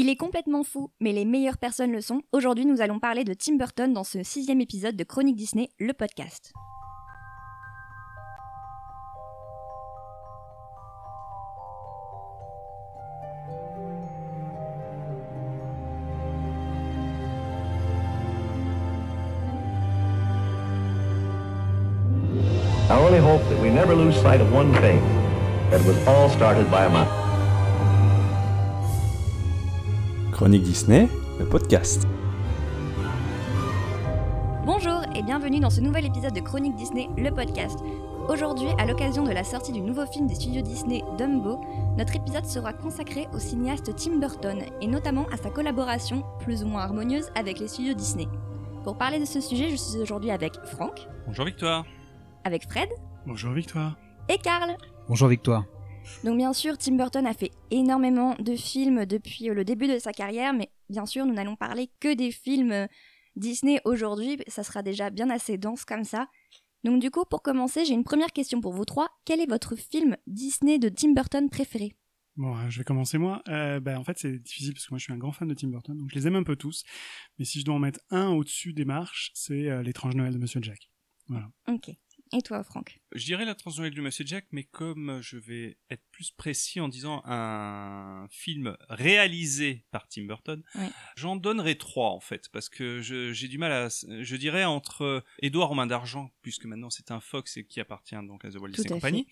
Il est complètement fou, mais les meilleures personnes le sont. Aujourd'hui, nous allons parler de Tim Burton dans ce sixième épisode de Chronique Disney, le podcast. Chronique Disney, le podcast. Bonjour et bienvenue dans ce nouvel épisode de Chronique Disney, le podcast. Aujourd'hui, à l'occasion de la sortie du nouveau film des studios Disney, Dumbo, notre épisode sera consacré au cinéaste Tim Burton et notamment à sa collaboration plus ou moins harmonieuse avec les studios Disney. Pour parler de ce sujet, je suis aujourd'hui avec Franck, Bonjour Victoire. avec Fred Bonjour Victoire. et Karl. Bonjour Victoire. Donc bien sûr, Tim Burton a fait énormément de films depuis euh, le début de sa carrière, mais bien sûr, nous n'allons parler que des films euh, Disney aujourd'hui, ça sera déjà bien assez dense comme ça. Donc du coup, pour commencer, j'ai une première question pour vous trois. Quel est votre film Disney de Tim Burton préféré? Bon, euh, je vais commencer moi. Euh, bah, en fait, c'est difficile parce que moi, je suis un grand fan de Tim Burton, donc je les aime un peu tous. Mais si je dois en mettre un au-dessus des marches, c'est euh, l'étrange Noël de Monsieur Jack. Ok. Et toi, Franck? Je dirais la transnoël du Monsieur Jack, mais comme je vais être plus précis en disant un film réalisé par Tim Burton, j'en donnerai trois en fait, parce que j'ai du mal à, je dirais entre Edouard aux mains d'argent, puisque maintenant c'est un Fox et qui appartient donc à The Walt Disney Company,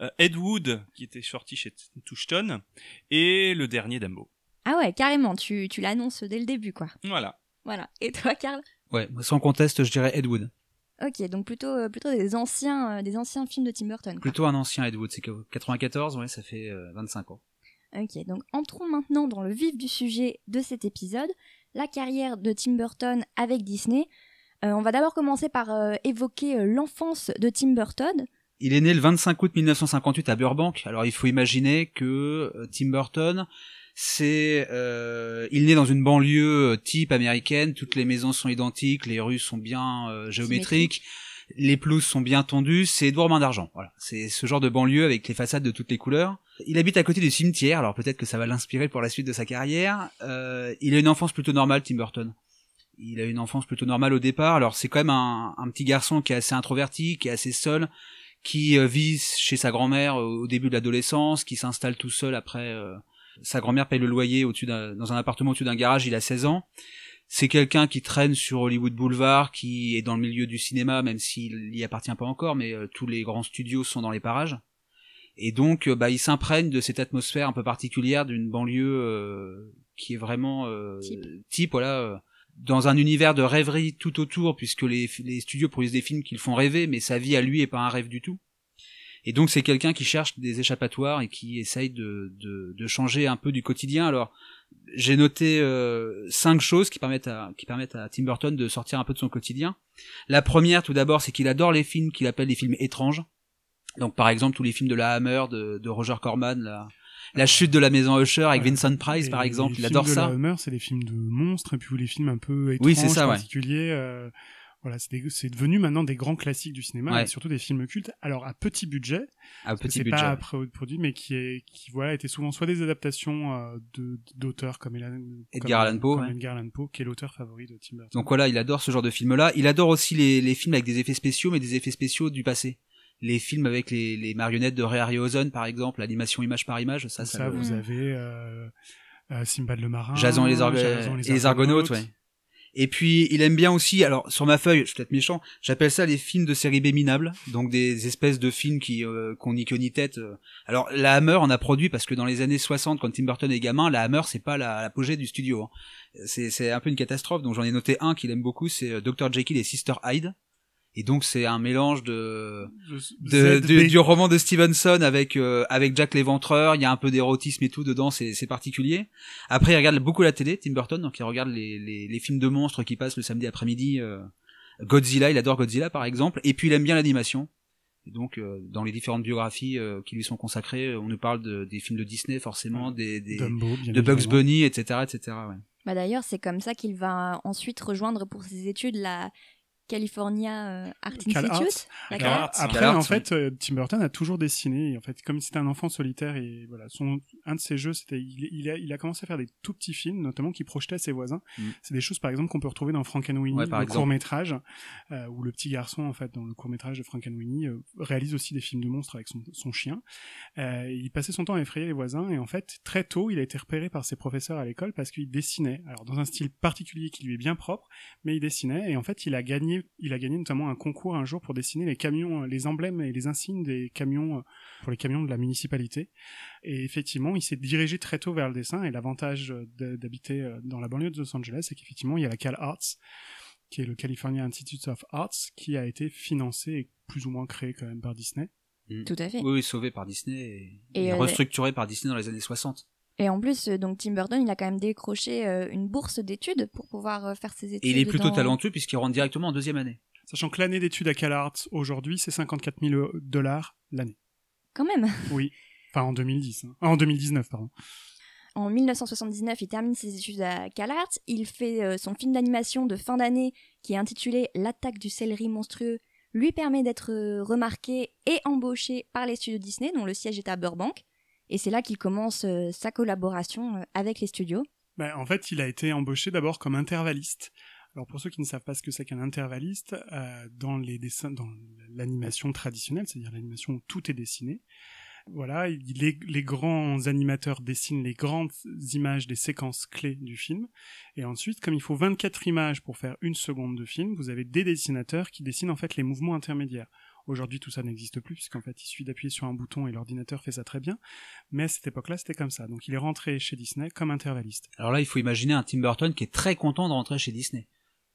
euh, Ed Wood qui était sorti chez Touchstone et le dernier Dumbo. Ah ouais, carrément, tu, tu l'annonces dès le début, quoi. Voilà. Voilà. Et toi, Karl? Ouais, sans conteste, je dirais Ed Wood. Ok, donc plutôt, euh, plutôt des, anciens, euh, des anciens films de Tim Burton. quoi. Plutôt un ancien Ed Wood, c'est que 94, ouais, ça fait euh, 25 ans. Ok, donc entrons maintenant dans le vif du sujet de cet épisode, la carrière de Tim Burton avec Disney. Euh, on va d'abord commencer par euh, évoquer euh, l'enfance de Tim Burton. Il est né le 25 août 1958 à Burbank. Alors il faut imaginer que euh, Tim Burton, c'est, euh, il naît dans une banlieue euh, type américaine. Toutes les maisons sont identiques, les rues sont bien euh, géométriques, les pelouses sont bien tondues. C'est Edouard Main d'argent. Voilà, c'est ce genre de banlieue avec les façades de toutes les couleurs. Il habite à côté du cimetière. Alors peut-être que ça va l'inspirer pour la suite de sa carrière. Euh, il a une enfance plutôt normale, Tim Burton. Il a une enfance plutôt normale au départ. Alors c'est quand même un, un petit garçon qui est assez introverti, qui est assez seul qui euh, vit chez sa grand-mère au au début de l'adolescence, qui s'installe tout seul après. euh, sa grand-mère paye le loyer au-dessus d'un, dans un appartement au-dessus d'un garage, il a 16 ans. C'est quelqu'un qui traîne sur Hollywood Boulevard, qui est dans le milieu du cinéma, même s'il y appartient pas encore, mais euh, tous les grands studios sont dans les parages. Et donc, euh, bah, il s'imprègne de cette atmosphère un peu particulière d'une banlieue euh, qui est vraiment euh, Type. type, voilà, dans un univers de rêverie tout autour, puisque les, les studios produisent des films qui le font rêver, mais sa vie à lui est pas un rêve du tout. Et donc c'est quelqu'un qui cherche des échappatoires et qui essaye de, de, de changer un peu du quotidien. Alors j'ai noté euh, cinq choses qui permettent à qui permettent à Tim Burton de sortir un peu de son quotidien. La première, tout d'abord, c'est qu'il adore les films qu'il appelle les films étranges. Donc par exemple tous les films de la Hammer de, de Roger Corman, la, la chute de la maison Usher avec Ouais. Vincent Price Et par exemple, les il adore films de ça. la Hummer, c'est des films de monstres, et puis les films un peu étranges, Oui, ça, ouais. particuliers. euh, voilà, c'est des- c'est devenu maintenant des grands classiques du cinéma, Ouais. et surtout des films cultes. Alors à petit budget, À petit c'est budget. pas pro- produit, mais qui est, qui voilà, étaient souvent soit des adaptations euh, de d'auteurs comme Elan- Edgar Allan Poe, ouais. Edgar Allan Poe, qui est l'auteur favori de Tim Burton. Donc voilà, il adore ce genre de film-là. Il adore aussi les, les films avec des effets spéciaux, mais des effets spéciaux du passé. Les films avec les, les marionnettes de Ray Harryhausen, par exemple, l'animation image par image, ça, ça, ça, vous Mm. avez euh, euh, Simbad le marin, Jason et les, Arg- Jason et les Argonautes, ouais. Et puis il aime bien aussi, alors sur ma feuille, je suis peut-être méchant, j'appelle ça les films de série B minables, donc des espèces de films qui euh, qu'on n'y que ni tête. euh. Alors la Hammer en a produit parce que dans les années 60, quand Tim Burton est gamin, la Hammer c'est pas la- l'apogée du studio. hein. C'est c'est un peu une catastrophe, donc j'en ai noté un qu'il aime beaucoup, c'est euh, Dr Jekyll et Sister Hyde. Et donc c'est un mélange de de, ZB. du, du roman de Stevenson avec euh, avec Jack l'Éventreur, il y a un peu d'érotisme et tout dedans, c'est c'est particulier. Après, il regarde beaucoup la télé, Tim Burton, donc il regarde les les, les films de monstres qui passent le samedi après-midi. euh, Godzilla, il adore Godzilla par exemple, et puis il aime bien l'animation. Et donc euh, dans les différentes biographies euh, qui lui sont consacrées, euh, on nous parle de, des films de Disney forcément, des, des Dumbo, de Bugs évidemment. Bunny, etc., etc. Ouais. Bah d'ailleurs, c'est comme ça qu'il va ensuite rejoindre pour ses études la California euh, Art Cal Arts. Institute. la Cal Cal Arts. Après, Cal Arts, en fait, euh, Tim Burton a toujours dessiné. En fait, comme c'était un enfant solitaire et voilà, son un de ses jeux, c'était il, il a il a commencé à faire des tout petits films, notamment qui projetaient ses voisins. Mm. C'est des choses, par exemple, qu'on peut retrouver dans Frankenweenie, Ouais, le exemple. court métrage, euh, où le petit garçon, en fait, dans le court métrage de Frankenweenie, euh, réalise aussi des films de monstres avec son, son chien. Euh, il passait son temps à effrayer les voisins et en fait, très tôt, il a été repéré par ses professeurs à l'école parce qu'il dessinait. Alors, dans un style particulier qui lui est bien propre, mais il dessinait et en fait, il a gagné, il a gagné notamment un concours un jour pour dessiner les camions, euh, les emblèmes et les insignes des camions euh, pour les camions de la municipalité. Et effectivement, il s'est dirigé très tôt vers le dessin et l'avantage euh, d'habiter dans la banlieue de Los Angeles, c'est qu'effectivement, il y a la Cal Arts qui est le California Institute of Arts, qui a été financé et plus ou moins créé quand même par Disney. Tout à fait. Oui, oui, sauvé par Disney et, Et, et euh, restructuré par Disney dans les années 60. Et en plus, euh, donc Tim Burton, il a quand même décroché euh, une bourse d'études pour pouvoir euh, faire ses études. Et il est plutôt dans- talentueux puisqu'il rentre directement en deuxième année. Sachant que l'année d'études à Cal Arts aujourd'hui, c'est 54 000 dollars l'année. Quand même. Oui. Enfin, en 2010. hein. Ah, En 2019, pardon. En 1979, il termine ses études à CalArts. Il fait euh, son film d'animation de fin d'année qui est intitulé L'attaque du céleri monstrueux. Lui permet d'être remarqué et embauché par les studios Disney, dont le siège est à Burbank. Et c'est là qu'il commence euh, sa collaboration euh, avec les studios. Ben, en fait, il a été embauché d'abord comme intervalliste. Alors pour ceux qui ne savent pas ce que c'est qu'un intervalliste, euh, dans l'animation traditionnelle, c'est-à-dire l'animation où tout est dessiné, voilà, il- les, les grands animateurs dessinent les grandes images des séquences clés du film, et ensuite, comme il faut 24 images pour faire une seconde de film, vous avez des dessinateurs qui dessinent en fait les mouvements intermédiaires. Aujourd'hui, tout ça n'existe plus, puisqu'en fait, il suffit d'appuyer sur un bouton et l'ordinateur fait ça très bien. Mais à cette époque-là, c'était comme ça. Donc, il est rentré chez Disney comme intervalliste. Alors là, il faut imaginer un Tim Burton qui est très content de rentrer chez Disney.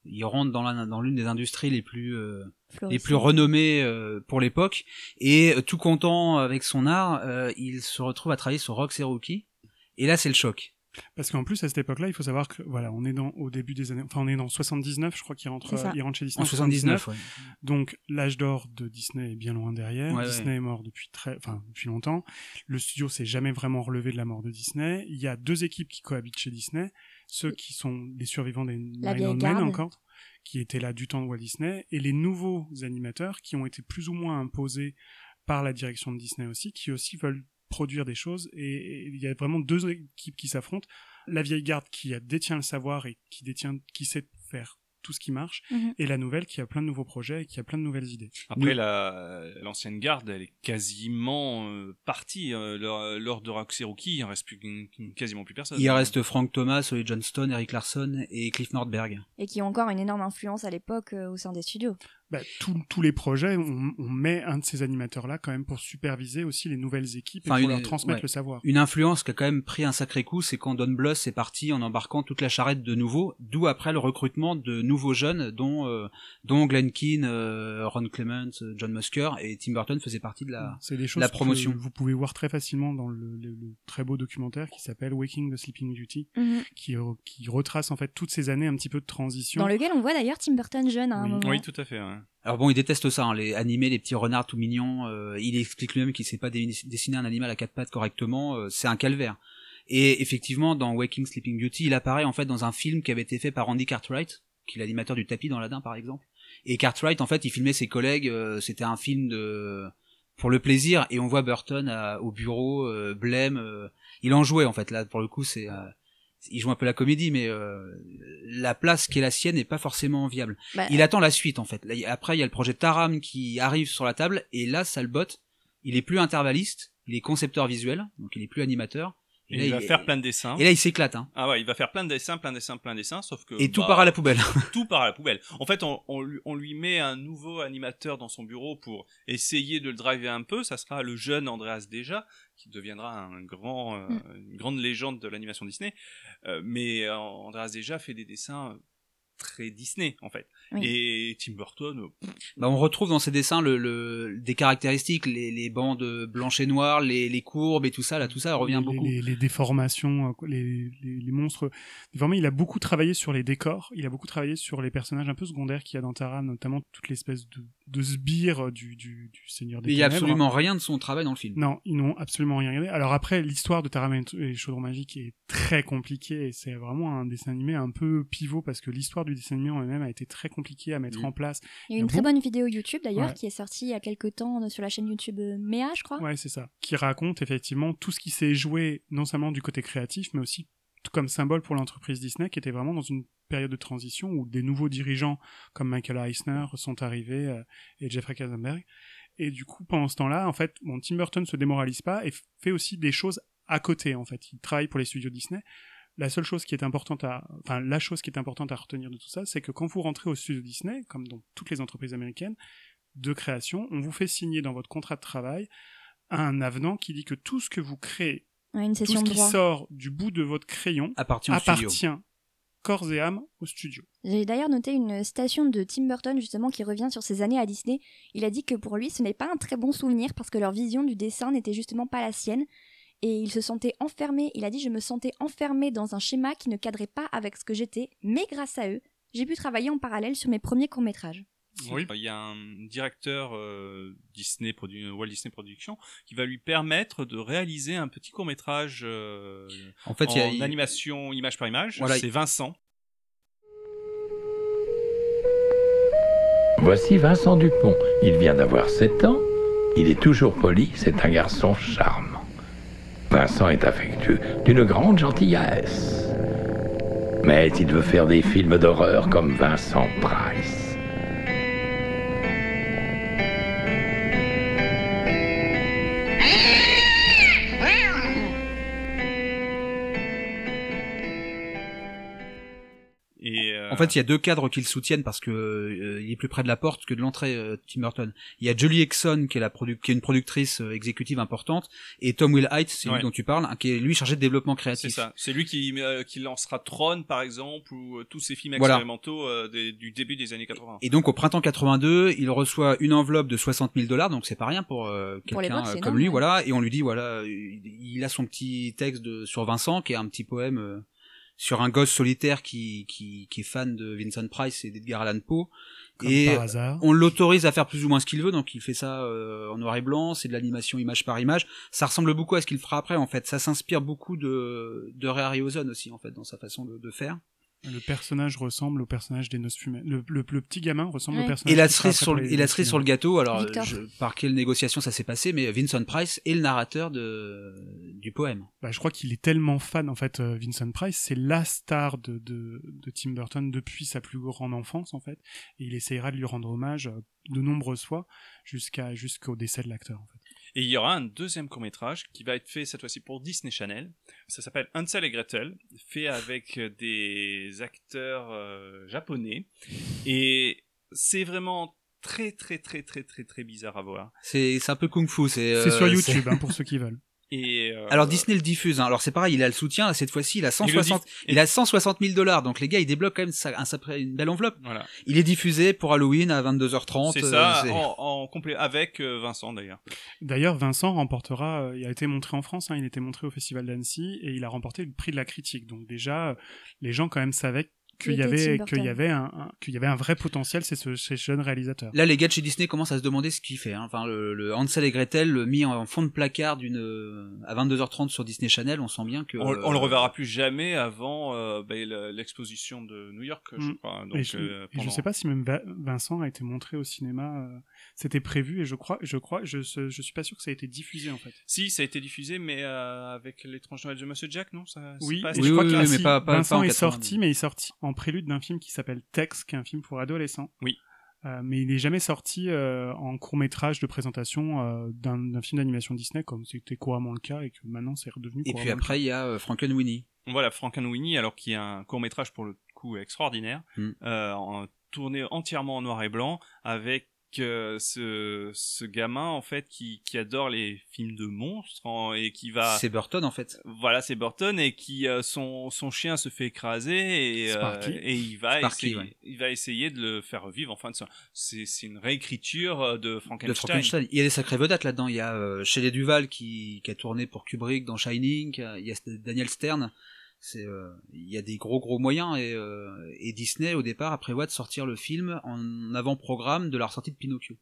Il rentre dans l'une des industries les plus euh, les plus renommées euh, pour l'époque et euh, tout content avec son art, euh, il se retrouve à travailler sur Rox et Rookie. Et là, c'est le choc. Parce qu'en plus, à cette époque-là, il faut savoir que, voilà, on est dans, au début des années, enfin, on est dans 79, je crois qu'il rentre, il rentre chez Disney. En 79, ouais. Donc, l'âge d'or de Disney est bien loin derrière. Ouais, Disney est mort depuis très, enfin, depuis longtemps. Le studio s'est jamais vraiment relevé de la mort de Disney. Il y a deux équipes qui cohabitent chez Disney. Ceux qui sont les survivants des Nine Men encore, qui étaient là du temps de Walt Disney, et les nouveaux animateurs qui ont été plus ou moins imposés par la direction de Disney aussi, qui aussi veulent produire des choses et il y a vraiment deux équipes qui s'affrontent la vieille garde qui a- détient le savoir et qui détient qui sait faire tout ce qui marche Mhm. et la nouvelle qui a plein de nouveaux projets et qui a plein de nouvelles idées Après, la l'ancienne garde, elle est quasiment euh, partie. euh, lors, lors de Roxy Rookie, il en reste plus, quasiment plus personne. Il reste Frank Thomas, Ollie Johnston, Eric Larson et Cliff Nordberg. Et qui ont encore une énorme influence à l'époque euh, au sein des studios. Bah, tous- tous les projets on, on met un de ces animateurs là quand même pour superviser aussi les nouvelles équipes Enfin, et pour une- leur transmettre ouais. le savoir Une influence qui a quand même pris un sacré coup, c'est quand Don Bluth est parti en embarquant toute la charrette de nouveaux, d'où après le recrutement de nouveaux jeunes, dont euh, dont Glenn Keane, euh, Ron Clements, euh, John Musker et Tim Burton faisait partie de la. c'est des choses la promotion. que vous pouvez voir très facilement dans le, le- le très beau documentaire qui s'appelle Waking the Sleeping Beauty qui, re- qui retrace en fait toutes ces années un petit peu de transition Dans lequel on voit d'ailleurs Tim Burton jeune à un Oui. moment. Oui, tout à fait. ouais. Alors bon, il déteste ça, hein, les animés, les petits renards tout mignons. euh, il explique lui-même qu'il sait pas dessiner un animal à quatre pattes correctement. euh, c'est un calvaire. Et effectivement, dans Waking Sleeping Beauty, il apparaît en fait dans un film qui avait été fait par Andy Cartwright, qui est l'animateur du tapis dans l'Adin par exemple. Et Cartwright, en fait, il filmait ses collègues. euh, C'était un film de pour le plaisir, et on voit Burton à- au bureau, euh, blême. euh, il en jouait en fait là. Pour le coup, c'est euh, il joue un peu la comédie, mais euh, la place qui est la sienne n'est pas forcément viable. Bah, Il attend la suite en fait. Après, il y a le projet Taram qui arrive sur la table et là, ça le botte. Il est plus intervalliste, il est concepteur visuel, donc il est plus animateur. Et là, il va faire plein de dessins. Et là, il s'éclate. Hein. Ah ouais, il va faire plein de dessins, plein de dessins, plein de dessins, sauf que Et tout bah, part à la poubelle. tout part à la poubelle. En fait, on, on lui, on lui met un nouveau animateur dans son bureau pour essayer de le driver un peu. Ça sera le jeune Andreas Deja, qui deviendra un grand, euh, Mm. une grande légende de l'animation Disney. Euh, mais euh, Andreas Deja fait des dessins très Disney, en fait. Oui. Et Tim Burton, euh, Bah, on retrouve dans ces dessins le, le- des caractéristiques, les, les bandes blanches et noires, les, les courbes et tout ça. Là, tout ça revient les, beaucoup. les, les déformations, euh, les, les, les monstres. Vraiment, il a beaucoup travaillé sur les décors. Il a beaucoup travaillé sur les personnages un peu secondaires qu'il y a dans Tara, notamment toute l'espèce de de sbires du, du, du Seigneur des Mais il y a absolument rien de son travail dans le film. Non, ils n'ont absolument rien regardé. Alors après, l'histoire de Taram et les chaudrons magiques est très compliquée et c'est vraiment un dessin animé un peu pivot parce que l'histoire du dessin animé en elle-même a été très compliquée à mettre en place. Il y a une très bon bonne vidéo YouTube d'ailleurs Ouais. qui est sortie il y a quelques temps euh, sur la chaîne YouTube euh, Méa, je crois. Ouais, c'est ça. Qui raconte effectivement tout ce qui s'est joué, non seulement du côté créatif, mais aussi comme symbole pour l'entreprise Disney, qui était vraiment dans une période de transition où des nouveaux dirigeants comme Michael Eisner sont arrivés euh, et Jeffrey Katzenberg. Et du coup, pendant ce temps-là, en fait, bon, Tim Burton se démoralise pas et fait aussi des choses à côté, en fait. Il travaille pour les studios Disney. La seule chose qui est importante à, enfin, la chose qui est importante à retenir de tout ça, c'est que quand vous rentrez au studio Disney, comme dans toutes les entreprises américaines de création, on vous fait signer dans votre contrat de travail un avenant qui dit que tout ce que vous créez, Ouais, une tout session ce de qui droit. sort du bout de votre crayon, Appartient au studio. appartient corps et âme au studio. J'ai d'ailleurs noté une citation de Tim Burton justement qui revient sur ses années à Disney. Il a dit que pour lui ce n'est pas un très bon souvenir parce que leur vision du dessin n'était justement pas la sienne et il se sentait enfermé. Il a dit je me sentais enfermé dans un schéma qui ne cadrait pas avec ce que j'étais, mais grâce à eux, j'ai pu travailler en parallèle sur mes premiers courts métrages. Oui. Il y a un directeur euh, Disney Produ- Walt Disney Productions qui va lui permettre de réaliser un petit court métrage En fait, il y a- en animation image par image. Voilà. C'est Vincent. Voici Vincent Dupont. Il vient d'avoir 7 ans. Il est toujours poli. C'est un garçon charmant. Vincent est affectueux, d'une grande gentillesse. Mais il veut faire des films d'horreur comme Vincent Price? En fait, il y a deux cadres qui le soutiennent parce que euh, il est plus près de la porte que de l'entrée. euh, Tim Burton. Il y a Julie Exxon qui est la produ- qui est une productrice euh, exécutive importante et Tom Will Height, c'est Ouais. lui dont tu parles, hein, qui est lui chargé de développement c'est créatif. ça. C'est lui qui, euh, qui lancera Tron, par exemple, ou euh, tous ces films Voilà. expérimentaux euh, des- du début des années 80. Et donc au printemps 82, il reçoit une enveloppe de 60 000 dollars, donc c'est pas rien pour euh, quelqu'un c'est comme énorme, lui, ouais. voilà. Et on lui dit voilà, il il a son petit texte de, sur Vincent, qui est un petit poème euh, sur un gosse solitaire qui, qui, qui est fan de Vincent Price et d'Edgar Allan Poe. Comme Et par hasard. on l'autorise à faire plus ou moins ce qu'il veut, donc il fait ça euh, en noir et blanc, c'est de l'animation image par image. Ça ressemble beaucoup à ce qu'il fera après, en fait. Ça s'inspire beaucoup de, de Ray Harryhausen aussi, en fait, dans sa façon de, de faire. Le personnage ressemble au personnage des Noces Fumaines. Le, le, le petit gamin ressemble Ouais. au personnage. Et la cerise sur, le- et la cerise sur le gâteau, alors je- par quelle négociation ça s'est passé, mais Vincent Price est le narrateur de, du poème. Bah, je crois qu'il est tellement fan, en fait, euh, Vincent Price, c'est la star de, de, de Tim Burton depuis sa plus grande enfance, en fait. Et il essayera de lui rendre hommage euh, de nombreuses fois jusqu'à jusqu'au décès de l'acteur, en fait. Et il y aura un deuxième court métrage qui va être fait cette fois-ci pour Disney Channel. Ça s'appelle Hansel et Gretel, fait avec des acteurs euh, japonais. Et c'est vraiment très très très très très très bizarre à voir. C'est, c'est un peu kung-fu, c'est, C'est euh, sur YouTube, hein, pour ceux qui veulent. Et euh, Alors Disney le diffuse, hein. alors c'est pareil, il a le soutien, cette fois-ci il a Il le 160, dit- il a 160 000 dollars, donc les gars ils débloquent quand même sa- un sacré- une belle enveloppe. Voilà, Il est diffusé pour Halloween à 22h30. c'est euh, ça, c'est- en, en complet avec euh, Vincent d'ailleurs. D'ailleurs, Vincent remportera, euh, il a été montré en France, hein, il a été montré au Festival d'Annecy et il a remporté le prix de la critique. Donc déjà, les gens quand même savaient qu'il y avait qu'il y avait un, un- qu'il y avait un vrai potentiel chez ce, chez ce jeune réalisateur. Là, les gars de chez Disney commencent à se demander ce qu'il fait. hein. Enfin, le, le Hansel et Gretel le mis en fond de placard d'une euh, à 22h30 sur Disney Channel, on sent bien que On, on le euh, reverra plus jamais avant euh, ben, le- l'exposition de New York, je Mm. crois. et Donc, je, euh, et je sais pas si même Vincent a été montré au cinéma. C'était prévu et je crois, je crois, je, je suis pas sûr que ça a été diffusé en fait. Si, ça a été diffusé, mais euh, avec l'étrange Noël de Monsieur Jack, non? Ça, c'est Oui, pas- Oui, je crois oui, que oui, ah, mais pas- pas- Vincent pas est 80, sorti, mais il est sorti en prélude d'un film qui s'appelle Tex, qui est un film pour adolescents. Oui. Euh, mais il n'est jamais sorti euh, en court métrage de présentation euh, d'un film d'animation Disney, comme c'était couramment le cas et que maintenant c'est redevenu. Et puis après, il y a euh, Frankenweenie. Voilà, Frankenweenie, alors qui est un court métrage pour le coup extraordinaire, Mm. euh, en- tourné entièrement en noir et blanc, avec euh, ce, ce gamin en fait qui, qui adore les films de monstres en- et qui va C'est Burton en fait. voilà c'est Burton et qui euh, son son chien se fait écraser et euh, et il va Sparky, essayer ouais. il va essayer de le faire revivre enfin c'est c'est une réécriture de Frankenstein, De Frankenstein. Il y a des sacrées vedettes là-dedans. Il y a Shelley Duval qui, qui a tourné pour Kubrick dans Shining. Il y a Daniel Stern. Euh, il y a des gros gros moyens et, euh, Disney au départ prévoit de sortir le film en avant-programme de la ressortie de Pinocchio.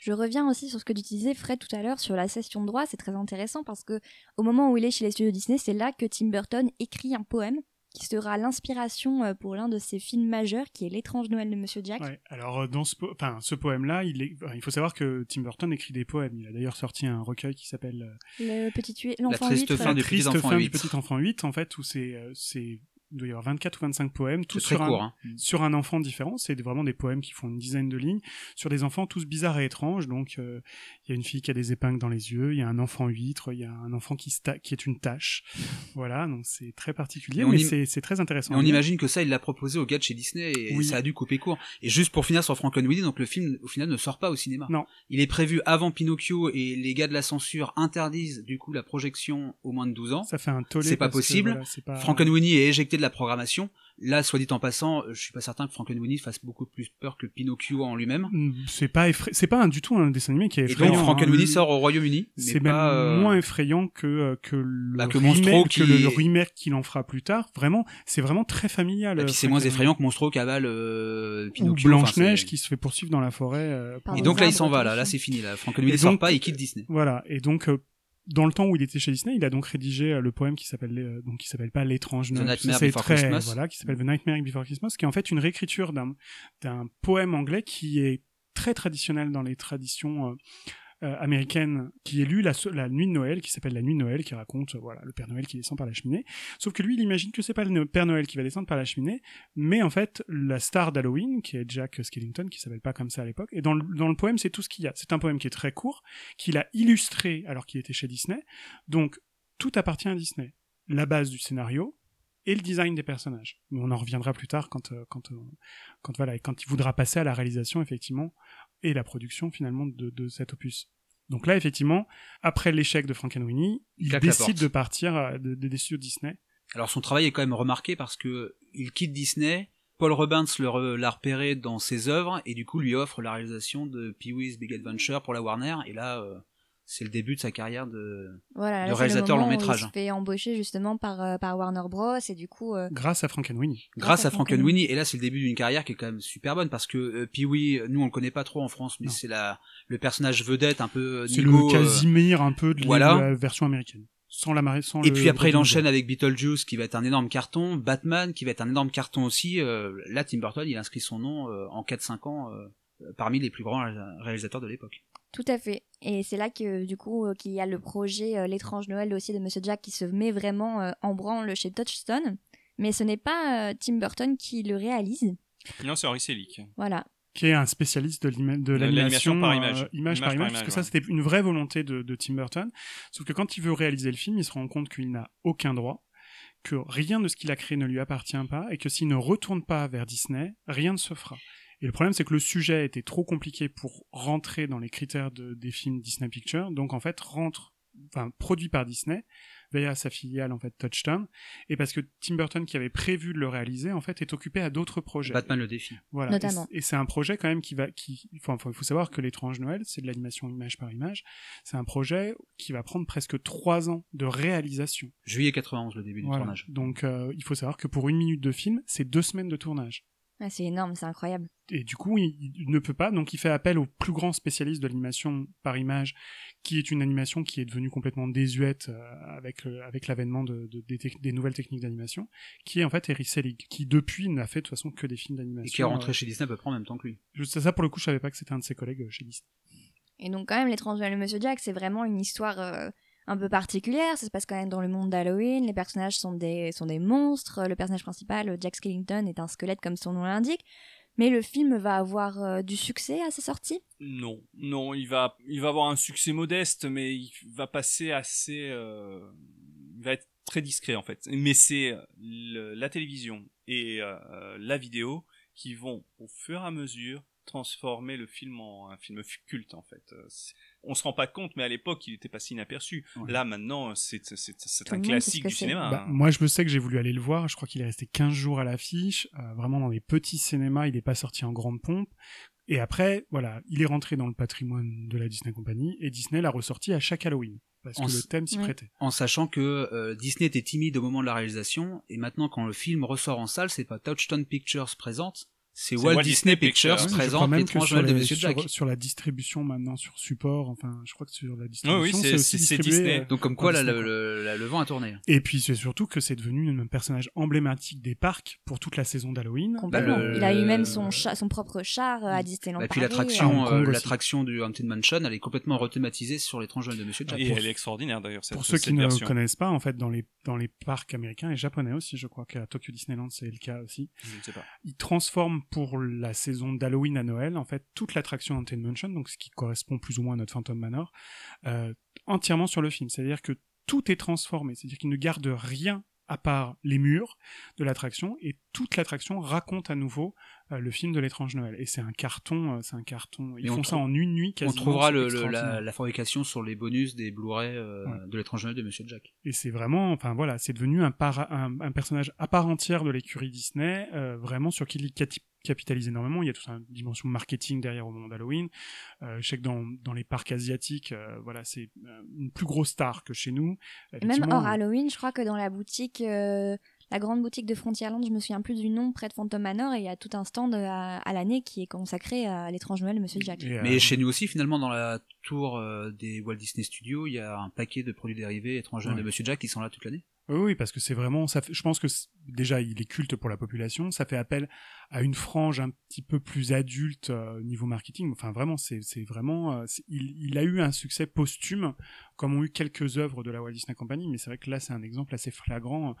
Je reviens aussi sur ce que tu disais, Fred, tout à l'heure, sur la session de droit. C'est très intéressant parce que au moment où il est chez les studios Disney, c'est là que Tim Burton écrit un poème qui sera l'inspiration euh, pour l'un de ses films majeurs, qui est L'étrange Noël de Monsieur Jack. Ouais, alors euh, dans ce, po- enfin, ce poème-là, il, est- enfin, il faut savoir que Tim Burton écrit des poèmes. Il a d'ailleurs sorti un recueil qui s'appelle euh, Le petit l'enfant triste fin La du petit triste enfant fin 8. du petit enfant 8, en fait, où c'est, euh, c'est, il doit y avoir 24 ou 25 poèmes, tous sur court. un, Hein. sur un enfant différent. C'est vraiment des poèmes qui font une dizaine de lignes sur des enfants tous bizarres et étranges. Donc, euh, il y a une fille qui a des épingles dans les yeux, il y a un enfant huître, il y a un enfant qui, est une tache. Voilà, donc c'est très particulier, mais c'est, très intéressant. Et on imagine que ça, il l'a proposé au gars de chez Disney et Oui. ça a dû couper court. Et juste pour finir sur Frankenweenie, donc le film au final ne sort pas au cinéma. Non. Il est prévu avant Pinocchio et les gars de la censure interdisent du coup la projection aux moins de 12 ans. Ça fait un tollé. C'est pas possible. voilà, pas... Frankenweenie est éjecté de la programmation. Là, soit dit en passant, euh, je suis pas certain que Frankenweenie fasse beaucoup plus peur que Pinocchio en lui-même. Mm, C'est pas effra- c'est pas un- du tout un dessin animé qui est Et effrayant. donc Frankenweenie hein. sort au Royaume-Uni. C'est même euh, moins effrayant que euh, que le Bah, que remake, que qui- le remake qu'il en fera plus tard. Vraiment, c'est vraiment très familial. Et euh, puis c'est moins effrayant que Monstro cavale euh, Ou Pinocchio. Blanche enfin, Neige qui se fait poursuivre dans la forêt. euh, Et donc là, il s'en va. Là, c'est fini. Là, Frankenweenie Et sort pas, il quitte Disney. Voilà. Et donc euh, dans le temps où il était chez Disney, il a donc rédigé euh, le poème qui s'appelle euh, donc qui s'appelle pas l'étrange Noël. Nightmare C'est Before très- Christmas. Voilà, qui s'appelle The Nightmare Before Christmas, qui est en fait une réécriture d'un d'un poème anglais qui est très traditionnel dans les traditions euh, américaines, qui est lu la, la nuit de Noël, qui s'appelle la nuit de Noël, qui raconte euh, voilà le Père Noël qui descend par la cheminée. Sauf que lui, il imagine que c'est pas le Père Noël qui va descendre par la cheminée, mais en fait la star d'Halloween, qui est Jack Skellington, qui s'appelle pas comme ça à l'époque. Et dans le, dans le poème, c'est tout ce qu'il y a. C'est un poème qui est très court, qu'il a illustré alors qu'il était chez Disney. Donc tout appartient à Disney. La base du scénario et le design des personnages. Mais on en reviendra plus tard quand euh, quand euh, quand voilà quand il voudra passer à la réalisation effectivement et la production finalement de, de cet opus. Donc là effectivement après l'échec de Frankenweenie, il décide de partir euh, de, de- des studios Disney. Alors son travail est quand même remarqué parce que il quitte Disney. Paul re- l'a repéré dans ses œuvres et du coup lui offre la réalisation de Pee-wee's Big Adventure pour la Warner et là euh, c'est le début de sa carrière de Voilà, de réalisateur le long où métrage. Il se fait embaucher justement par, euh, par Warner Bros. Et du coup, euh, grâce à Frankenweenie. grâce à à Frankenweenie et là c'est le début d'une carrière qui est quand même super bonne parce que euh, Pee-wee nous on le connaît pas trop en France mais c'est la le personnage vedette un peu euh, C'est le euh, Casimir un peu de, voilà. de la version américaine. Sans la marée, sans Et le- puis après, il enchaîne avec Beetlejuice, qui va être un énorme carton, Batman, qui va être un énorme carton aussi. Euh, là, Tim Burton, il inscrit son nom euh, en 4-5 ans euh, parmi les plus grands ré- réalisateurs de l'époque. Tout à fait. Et c'est là que du coup euh, qu'il y a le projet euh, L'étrange Noël aussi de Monsieur Jack qui se met vraiment euh, en branle chez Touchstone. Mais ce n'est pas euh, Tim Burton qui le réalise. Non, c'est Henri Selick. Voilà. qui est un spécialiste de l'ima- de De l'animation l'animation par euh, image. image Image par par image, image, parce que ça c'était une vraie volonté de, de Tim Burton. Sauf que quand il veut réaliser le film, il se rend compte qu'il n'a aucun droit, que rien de ce qu'il a créé ne lui appartient pas, et que s'il ne retourne pas vers Disney, rien ne se fera. Et le problème, c'est que le sujet était trop compliqué pour rentrer dans les critères de- des films Disney Pictures, donc en fait rentre, enfin produit par Disney via sa filiale en fait Touchstone, et parce que Tim Burton qui avait prévu de le réaliser en fait est occupé à d'autres projets. Batman le défi. Voilà. Notamment. Et c'est un projet quand même qui va, qui, enfin, il faut savoir que l'étrange Noël, c'est de l'animation image par image. C'est un projet qui va prendre presque trois ans de réalisation. Juillet 91, le début du Voilà. tournage. Donc, euh, il faut savoir que pour une minute de film, c'est deux semaines de tournage. Ah, c'est énorme, c'est incroyable. Et du coup, il, il ne peut pas, donc il fait appel au plus grand spécialiste de l'animation par image, qui est une animation qui est devenue complètement désuète euh, avec avec l'avènement de, de- des, nouvelles techniques d'animation, qui est en fait Eric Selig, qui depuis n'a fait de toute façon que des films d'animation. Et qui est rentré euh, chez Disney à peu près en même temps que lui. Juste ça, pour le coup, je savais pas que c'était un de ses collègues euh, chez Disney. Et donc quand même, l'étrange Monsieur Jack, c'est vraiment une histoire euh, un peu particulière. Ça se passe quand même dans le monde d'Halloween. Les personnages sont des, sont des monstres. Le personnage principal, Jack Skellington, est un squelette comme son nom l'indique. Mais le film va avoir euh, du succès à sa sortie? Non, non, il va, il va avoir un succès modeste, mais il va passer assez, euh, il va être très discret en fait. Mais c'est le- la télévision et euh, la vidéo qui vont, au fur et à mesure, transformer le film en un film culte en fait. Euh, On se rend pas compte, mais à l'époque, il était passé inaperçu. Ouais. Là, maintenant, c'est un classique que du cinéma. Bah, hein. moi, je le sais que j'ai voulu aller le voir. Je crois qu'il est resté 15 jours à l'affiche, euh, vraiment dans des petits cinémas. Il n'est pas sorti en grande pompe. Et après, voilà, il est rentré dans le patrimoine de la Disney Company et Disney l'a ressorti à chaque Halloween. parce En que le thème s'y Ouais. prêtait. En sachant que euh, Disney était timide au moment de la réalisation, et maintenant quand le film ressort en salle, c'est pas Touchstone Pictures présente, c'est Walt, Walt Disney, Disney Pictures, Pictures. Présente même que sur, Noël de les- Monsieur sur- Jack. sur la distribution maintenant sur support, enfin, je crois que sur la distribution, oui, c'est- c'est aussi distribué. Disney. euh, Donc comme quoi là, Disney, le, quoi. le- le vent a tourné. Et puis c'est surtout que c'est devenu un personnage emblématique des parcs pour toute la saison d'Halloween. Complètement. le- Il a eu même son, cha- son propre char euh, à Disneyland Et puis Paris, l'attraction, euh, l'attraction du Haunted Mansion, elle est complètement rethématisée sur l'étrange Noël de Monsieur Jack. Et pour- elle est extraordinaire d'ailleurs Pour ceux cette qui ne version. connaissent pas, en fait, dans les dans les parcs américains et japonais aussi, je crois qu'à Tokyo Disneyland c'est le cas aussi. Je ne sais pas. Ils transforment pour la saison d'Halloween à Noël, en fait, toute l'attraction Haunted Mansion, donc ce qui correspond plus ou moins à notre Phantom Manor, euh, entièrement sur le film. C'est-à-dire que tout est transformé. C'est-à-dire qu'ils ne gardent rien à part les murs de l'attraction et toute l'attraction raconte à nouveau euh, le film de l'étrange Noël. Et c'est un carton, euh, c'est un carton. Ils Et on font ça en une nuit On quasiment. trouvera le, le- extraordinaire. la, la fabrication sur les bonus des Blu-ray euh, Ouais. de l'étrange Noël de Monsieur Jack. Et c'est vraiment, enfin voilà, c'est devenu un, para- un, un personnage à part entière de l'écurie Disney, vraiment sur qui cati- capitalise énormément. Il y a toute une dimension marketing derrière au moment d'Halloween. Euh, je sais que dans, dans les parcs asiatiques, euh, voilà, c'est euh, une plus grosse star que chez nous. Et même hors Halloween, je crois que dans la boutique, euh, la grande boutique de Frontierland, je me souviens plus du nom, près de Phantom Manor, et il y a tout un stand euh, à, à l'année qui est consacré à l'étrange Noël de Monsieur Jack. euh, Mais chez nous aussi, finalement, dans la tour euh, des Walt Disney Studios, il y a un paquet de produits dérivés étrangers Ouais. de Monsieur Jack qui sont là toute l'année. Oui, oui, parce que c'est vraiment, ça fait- je pense que déjà il est culte pour la population, ça fait appel à une frange un petit peu plus adulte euh, au niveau marketing. Enfin, vraiment, c'est vraiment, euh, il, il a eu un succès posthume, comme ont eu quelques œuvres de la Walt Disney Company, mais c'est vrai que là c'est un exemple assez flagrant euh,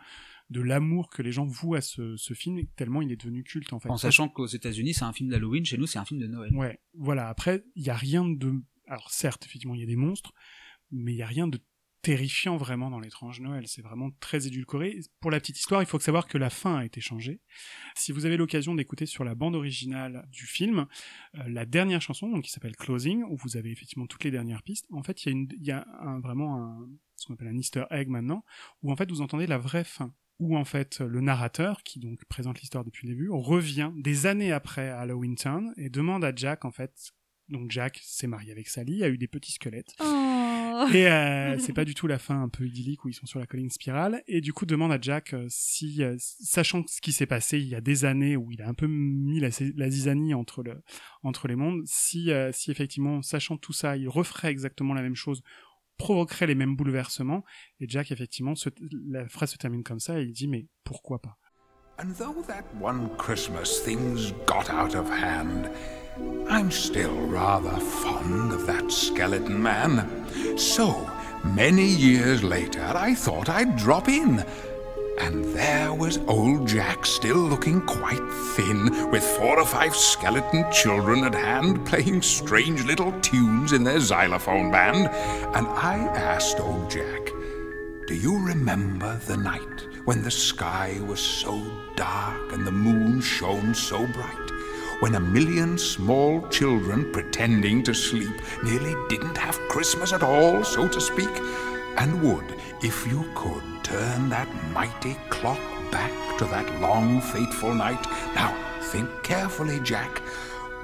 de l'amour que les gens vouent à ce, ce film, tellement il est devenu culte en fait. En sachant qu'aux États-Unis, c'est un film d'Halloween, chez nous, c'est un film de Noël. Ouais, voilà. Après, il y a rien de. Alors certes, effectivement, il y a des monstres, mais il y a rien de terrifiant vraiment dans l'étrange Noël. C'est vraiment très édulcoré. Pour la petite histoire, il faut savoir que la fin a été changée. Si vous avez l'occasion d'écouter sur la bande originale du film, euh, la dernière chanson, donc qui s'appelle Closing, où vous avez effectivement toutes les dernières pistes. En fait, il y a, une, y a un, vraiment un, ce qu'on appelle un Easter egg maintenant, où en fait vous entendez la vraie fin où en fait le narrateur, qui donc présente l'histoire depuis le début, revient des années après à Halloween Town et demande à Jack en fait, donc Jack s'est marié avec Sally, a eu des petits squelettes. Oh. Et euh, c'est pas du tout la fin un peu idyllique où ils sont sur la colline spirale. Et du coup, demande à Jack euh, si, euh, sachant ce qui s'est passé il y a des années où il a un peu mis la, la zizanie entre, le, entre les mondes, si, euh, si effectivement, sachant tout ça, il referait exactement la même chose, provoquerait les mêmes bouleversements. Et Jack, effectivement, se- la phrase se termine comme ça et il dit mais pourquoi pas? And though that one Christmas things got out of hand, I'm still rather fond of that skeleton man. So, many years later, I thought I'd drop in. And there was old Jack still looking quite thin, with four or five skeleton children at hand playing strange little tunes in their xylophone band. And I asked old Jack, do you remember the night when the sky was so dark and the moon shone so bright? When a million small children pretending to sleep nearly didn't have Christmas at all, so to speak? And would, if you could, turn that mighty clock back to that long fateful night? Now, think carefully, Jack.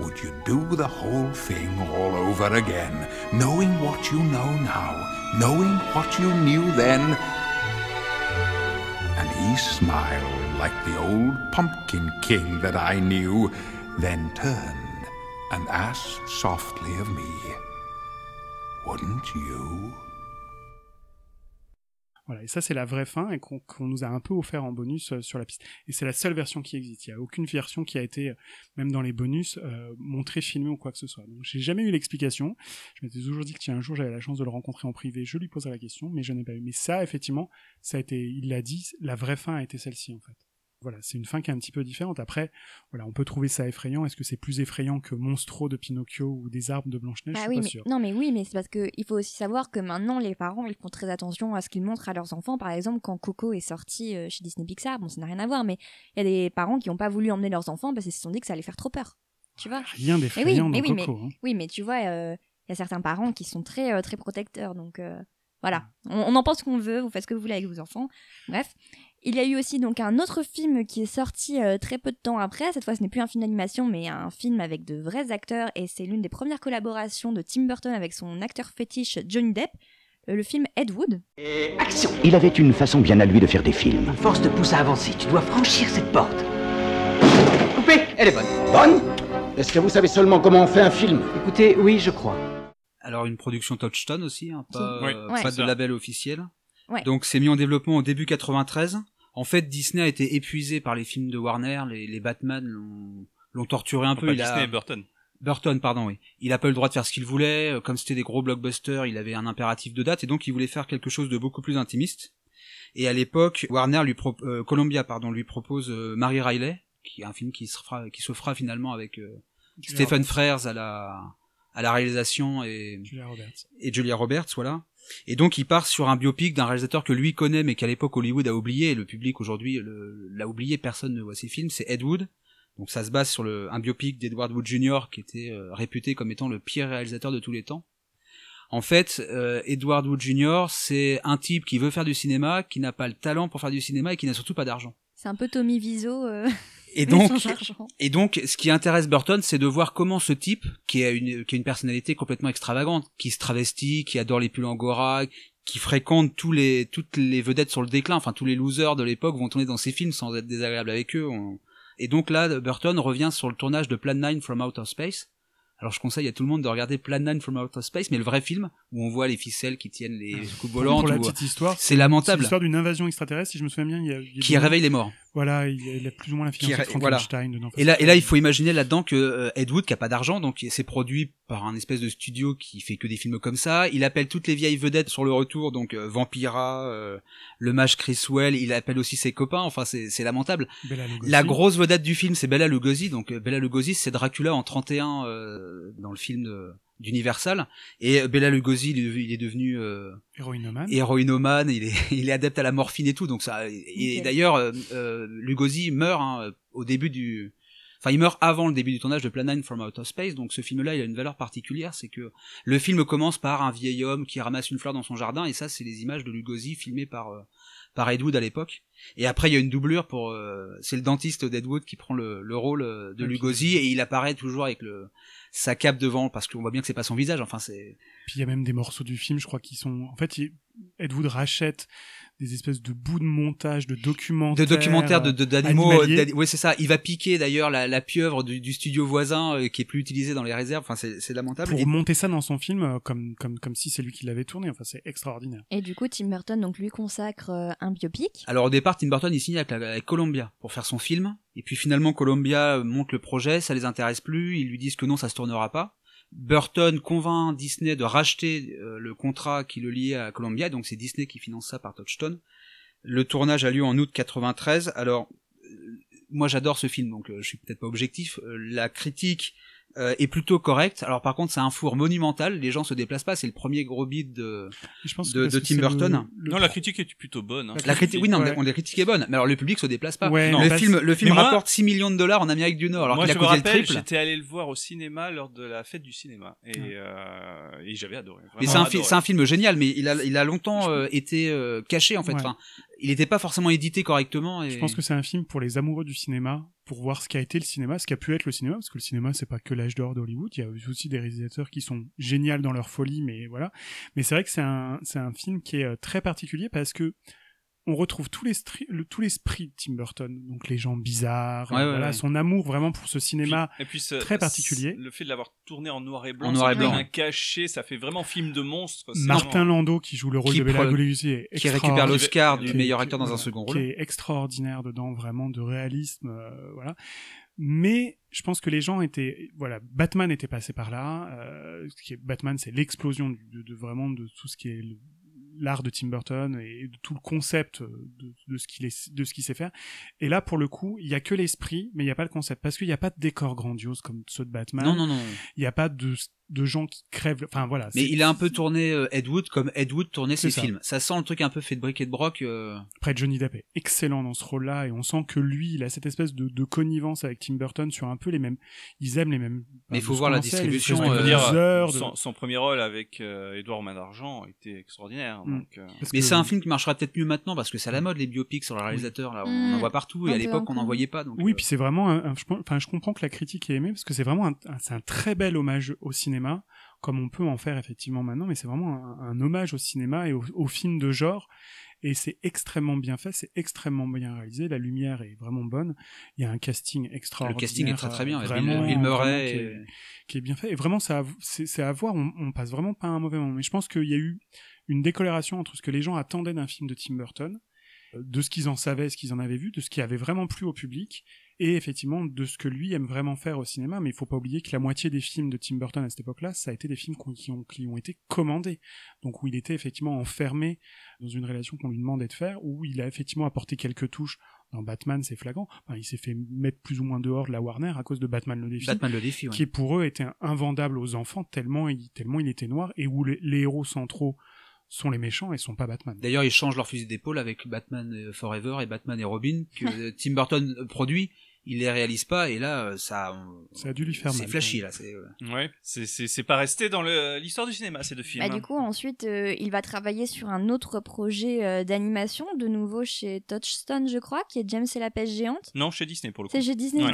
Would you do the whole thing all over again, knowing what you know now, knowing what you knew then? And he smiled like the old pumpkin king that I knew, then turned and asked softly of me, Wouldn't you? Voilà, et ça c'est la vraie fin et qu'on nous a un peu offert en bonus euh, sur la piste. Et c'est la seule version qui existe. Il n'y a aucune version qui a été, euh, même dans les bonus, euh, montrée, filmée ou quoi que ce soit. Donc j'ai jamais eu l'explication. Je m'étais toujours dit que si un jour j'avais la chance de le rencontrer en privé, je lui poserais la question, mais je n'ai pas eu. Mais ça, effectivement, ça a été, il l'a dit, la vraie fin a été celle-ci en fait. Voilà, c'est une fin qui est un petit peu différente. Après, voilà, on peut trouver ça effrayant. Est-ce que c'est plus effrayant que Monstro de Pinocchio ou des arbres de Blanche-Neige? Bah Je suis oui, pas mais, sûr. non, mais oui, mais c'est parce que il faut aussi savoir que maintenant, les parents, ils font très attention à ce qu'ils montrent à leurs enfants. Par exemple, quand Coco est sorti euh, chez Disney Pixar, bon, ça n'a rien à voir, mais il y a des parents qui n'ont pas voulu emmener leurs enfants parce qu'ils se sont dit que ça allait faire trop peur. Tu vois? Rien d'effrayant mais dans oui, Coco. hein. Oui, mais tu vois, euh, il y a certains parents qui sont très, euh, très protecteurs. Donc euh, voilà, on, on en pense ce qu'on veut, vous faites ce que vous voulez avec vos enfants. Bref. Il y a eu aussi donc un autre film qui est sorti euh, très peu de temps après. Cette fois, ce n'est plus un film d'animation, mais un film avec de vrais acteurs. Et c'est l'une des premières collaborations de Tim Burton avec son acteur fétiche Johnny Depp. euh, le film Ed Wood. Action Il avait une façon bien à lui de faire des films. Force te pousse à avancer. Tu dois franchir cette porte. Coupé Elle est bonne. Bonne? Est-ce que vous savez seulement comment on fait un film? Écoutez, oui, je crois. Alors une production Touchstone aussi, hein, pas, Oui, euh, ouais. pas de label officiel. Ouais. Donc c'est mis en développement au début 93. En fait, Disney a été épuisé par les films de Warner, les, les Batman l'ont l'ont torturé un peu. pas il Disney a... et Burton. Burton, pardon, oui. Il a pas eu le droit de faire ce qu'il voulait. Euh, Comme c'était des gros blockbusters, il avait un impératif de date et donc il voulait faire quelque chose de beaucoup plus intimiste. Et à l'époque, Warner lui pro- euh, Columbia, pardon, lui propose euh, Mary Riley, qui est un film qui se fera, qui se fera finalement avec euh, Stephen Roberts. Frears à la à la réalisation et Julia Roberts. et Julia Roberts, voilà. Et donc il part sur un biopic d'un réalisateur que lui connaît, mais qu'à l'époque Hollywood a oublié, et le public aujourd'hui l'a oublié, personne ne voit ses films, c'est Ed Wood. Donc ça se base sur le, un biopic d'Edward Wood Jr. qui était euh, réputé comme étant le pire réalisateur de tous les temps. En fait, euh, Edward Wood Jr. c'est un type qui veut faire du cinéma, qui n'a pas le talent pour faire du cinéma et qui n'a surtout pas d'argent. C'est un peu Tommy Wiseau. euh, Et donc, et donc, ce qui intéresse Burton, c'est de voir comment ce type, qui a une, qui a une personnalité complètement extravagante, qui se travestit, qui adore les pulls angora, qui fréquente tous les, toutes les vedettes sur le déclin, enfin tous les losers de l'époque vont tourner dans ses films sans être désagréables avec eux. on- Et donc là, Burton revient sur le tournage de Plan 9 from Outer Space. Alors je conseille à tout le monde de regarder Plan 9 from Outer Space, mais le vrai film, où on voit les ficelles qui tiennent les coupes volantes, Pour la petite histoire, c'est c'est lamentable, l'histoire d'une invasion extraterrestre, si je me souviens bien. Il y a, il y a qui des- réveille les morts. Voilà, il a, il plus ou moins la fiancée de voilà. Frankenstein dedans. Et là, et là, il faut imaginer là-dedans que euh, Ed Wood, qui a pas d'argent, donc c'est produit par un espèce de studio qui fait que des films comme ça. Il appelle toutes les vieilles vedettes sur le retour, donc euh, Vampira, euh, le mage Chriswell. Il appelle aussi ses copains. Enfin, c'est lamentable. La grosse vedette du film, c'est Bella Lugosi. Donc euh, Bella Lugosi, c'est Dracula en 31 euh, dans le film de- d'Universal. Et Bella Lugosi, il est, devenu- il est devenu euh, Héroïnomane. héroïnomane, il est, il est adepte à la morphine et tout, donc ça. Et d'ailleurs, euh, euh, Lugosi meurt hein, au début du, enfin il meurt avant le début du tournage de Plan 9 from Outer Space, donc ce film-là, il a une valeur particulière, c'est que le film commence par un vieil homme qui ramasse une fleur dans son jardin, et ça, c'est les images de Lugosi filmées par euh, par Ed Wood à l'époque. Et après, il y a une doublure pour, euh, c'est le dentiste d'Ed Wood qui prend le, le rôle euh, de Ok. Lugosi, et il apparaît toujours avec le sa cape devant, parce qu'on voit bien que c'est pas son visage. Enfin, c'est Puis il y a même des morceaux du film, je crois, qui sont. En fait, il- Ed Wood rachète des espèces de bouts de montage, de documentaires. de documentaires de de- d'animaux d'ani- ouais c'est ça il va piquer d'ailleurs la, la pieuvre du, du studio voisin euh, qui est plus utilisée dans les réserves enfin c'est c'est lamentable pour Et- monter ça dans son film euh, comme comme comme si c'est lui qui l'avait tourné. Enfin, c'est extraordinaire. Et du coup, Tim Burton donc lui consacre euh, un biopic. alors au départ Tim Burton il signe avec, la- avec Columbia pour faire son film et puis finalement Columbia euh, monte le projet ça les intéresse plus ils lui disent que non ça se tournera pas Burton convainc Disney de racheter euh, le contrat qui le liait à Columbia. Donc c'est Disney qui finance ça par Touchstone. Le tournage a lieu en août 93 alors euh, moi j'adore ce film donc euh, je suis peut-être pas objectif. Euh, la critique euh, est plutôt correcte alors par contre c'est un four monumental les gens se déplacent pas c'est le premier gros beat de Et je pense De- de Tim Burton. le- le Non, la critique est plutôt bonne. hein. La critique oui non Ouais. on la critique est bonne mais alors le public se déplace pas Ouais, Non. le parce- film le film moi- rapporte 6 millions de dollars en Amérique du Nord alors Moi, a je me rappelle, triple j'étais allé le voir au cinéma lors de la fête du cinéma et, euh, et j'avais adoré. mais c'est un, fi- un film génial mais il a, il a longtemps euh, été euh, caché en fait Ouais. enfin, il n'était pas forcément édité correctement et... Je pense que c'est un film pour les amoureux du cinéma, pour voir ce qu'a été le cinéma, ce qu'a pu être le cinéma, parce que le cinéma c'est pas que l'âge d'or d'Hollywood, il y a aussi des réalisateurs qui sont géniaux dans leur folie, mais voilà. Mais c'est vrai que c'est un, c'est un film qui est euh, très particulier parce que on retrouve tout l'esprit, le, tout l'esprit de Tim Burton, donc les gens bizarres, Ouais, ouais, voilà, ouais. son amour vraiment pour ce cinéma. Puis- et puis ce- très particulier. Le fait de l'avoir tourné en noir et blanc, En noir ça et blanc. un cachet, ça fait vraiment film de monstre. c'est Martin vraiment- Landau qui joue le rôle Qui de Bela pre- Lugosi qui récupère l'Oscar Qui- du qui- meilleur qui- acteur dans un second qui rôle est extraordinaire dedans, vraiment de réalisme, euh, voilà. Mais je pense que les gens étaient, voilà, Batman était passé par là. Euh, ce qui est Batman, c'est l'explosion de, de vraiment de tout ce qui est le- l'art de Tim Burton et de tout le concept de, de ce qu'il est, de ce qu'il sait faire. Et là, pour le coup, il y a que l'esprit, mais il n'y a pas le concept, parce qu'il n'y a pas de décor grandiose comme ceux de Batman. non non non Il n'y a pas de, de gens qui crèvent. Enfin voilà. mais il a un peu tourné euh, Ed Wood comme Ed Wood tournait ses ça. films ça sent le truc un peu fait de briques et de broc euh, Après, Johnny Depp est excellent dans ce rôle-là et on sent que lui, il a cette espèce de, de connivence avec Tim Burton sur un peu les mêmes. Ils aiment les mêmes. Mais il de faut voir la distribution, euh, dire, son, son premier rôle avec euh, Edouard Main d'Argent était extraordinaire. Mm. Donc, euh, mais que- c'est un film qui marchera peut-être mieux maintenant parce que c'est à la mode les biopics sur le réalisateur là on Mm. en voit partout et à l'époque on n'en voyait pas donc Oui, euh, puis c'est vraiment. Un, un- je, enfin, je comprends que la critique est aimée parce que c'est vraiment un, un- c'est un très bel hommage au cinéma comme on peut en faire effectivement maintenant, mais c'est vraiment un, un hommage au cinéma et au, au film de genre. Et c'est extrêmement bien fait, c'est extrêmement bien réalisé. La lumière est vraiment bonne. Il y a un casting extraordinaire. Le casting est très très bien. Vraiment, Murray vraiment, qui, et- qui est bien fait. Et vraiment, c'est à voir. On, on passe vraiment pas un mauvais moment. Mais je pense qu'il y a eu une décoloration entre ce que les gens attendaient d'un film de Tim Burton, euh, de ce qu'ils en savaient, ce qu'ils en avaient vu, de ce qui avait vraiment plu au public, et effectivement de ce que lui aime vraiment faire au cinéma. Mais il faut pas oublier que la moitié des films de Tim Burton à cette époque-là, ça a été des films qui ont, qui ont été commandés. Donc où il était effectivement enfermé dans une relation qu'on lui demandait de faire, où il a effectivement apporté quelques touches. Dans Batman, c'est flagrant. Enfin, il s'est fait mettre plus ou moins dehors de la Warner à cause de Batman le défi Batman le défi, ouais. qui pour eux était invendable aux enfants tellement il, tellement il était noir et où les, les héros centraux sont les méchants et sont pas Batman. D'ailleurs, ils changent leur fusil d'épaule avec Batman euh, Forever et Batman et Robin que Tim Burton produit. Il les réalise pas et là, euh, ça, on- Ça a dû lui faire c'est mal. flashy là. C'est Ouais, c'est- c'est c'est pas resté dans l'histoire du cinéma ces deux films. Bah, du coup, ensuite, euh, il va travailler sur un autre projet euh, d'animation, de nouveau chez Touchstone, je crois, qui est James et la pêche géante. Non, chez Disney pour le coup. C'est chez Disney Ouais.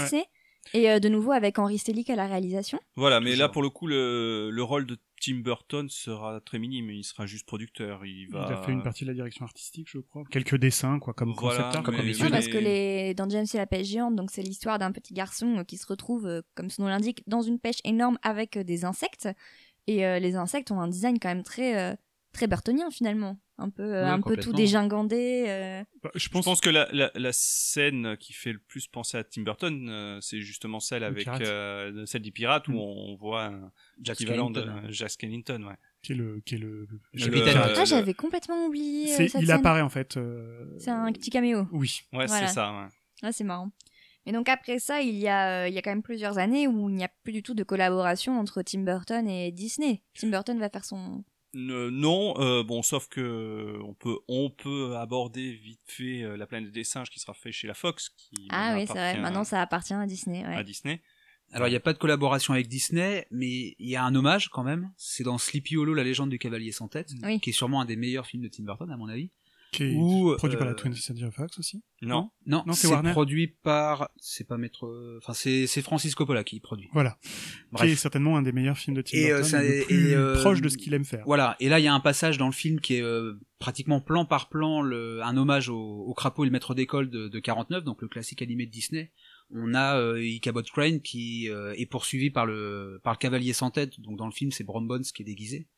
Et euh, de nouveau avec Henry Selick à la réalisation. Voilà, mais là pour le coup, le, le rôle de Tim Burton sera très minime. Il sera juste producteur. Il Il va. a fait une partie de la direction artistique, je crois. Quelques dessins, quoi, comme Voilà, concept art. comme mais- mais- parce que les... dans James et la pêche géante, donc c'est l'histoire d'un petit garçon euh, qui se retrouve, euh, comme son nom l'indique, dans une pêche énorme avec euh, des insectes. Et euh, les insectes ont un design quand même très, euh, très burtonien finalement. Un peu, euh, Oui, un peu tout dégingandé. euh. Bah, je Je pense, que la, la, la scène qui fait le plus penser à Tim Burton, euh, c'est justement celle avec pirate. euh, celle des pirates où Mm. on voit Jack Skellington. euh, Jack Skellington. Ouais. qui est le, qui est le, Ah, j'avais complètement oublié. euh, cette il scène. apparaît en fait. euh, C'est un petit caméo. Oui. Ouais, Voilà. c'est ça. ouais. Ah, c'est marrant. Et donc après ça, il y, a, euh, il y a quand même plusieurs années où il n'y a plus du tout de collaboration entre Tim Burton et Disney. Tim Burton va faire son... Non, euh, bon, sauf que on peut on peut aborder vite fait euh, la planète des singes qui sera fait chez la Fox, qui Ah oui, c'est vrai. Maintenant, ça appartient à Disney. ouais. à Disney. Alors, il n'y a pas de collaboration avec Disney, mais il y a un hommage quand même. C'est dans Sleepy Hollow, la légende du cavalier sans tête, Oui. qui est sûrement un des meilleurs films de Tim Burton, à mon avis. Qui est Ou, produit par la euh, 20th Century Fox aussi. Non. Non, Non, c'est produit par, c'est pas Maître, enfin c'est Francis Coppola qui produit. Voilà. Bref. Qui est certainement un des meilleurs films de Tim Et, euh, Burton, ça- et le plus et, euh, proche de ce qu'il aime faire. Voilà. Et là, il y a un passage dans le film qui est euh, pratiquement plan par plan le, un hommage au, au crapaud et le maître d'école de, de 49, donc le classique animé de Disney. On a euh, Ichabod Crane qui euh, est poursuivi par le par le cavalier sans tête. Donc dans le film, c'est Brom Bones qui est déguisé.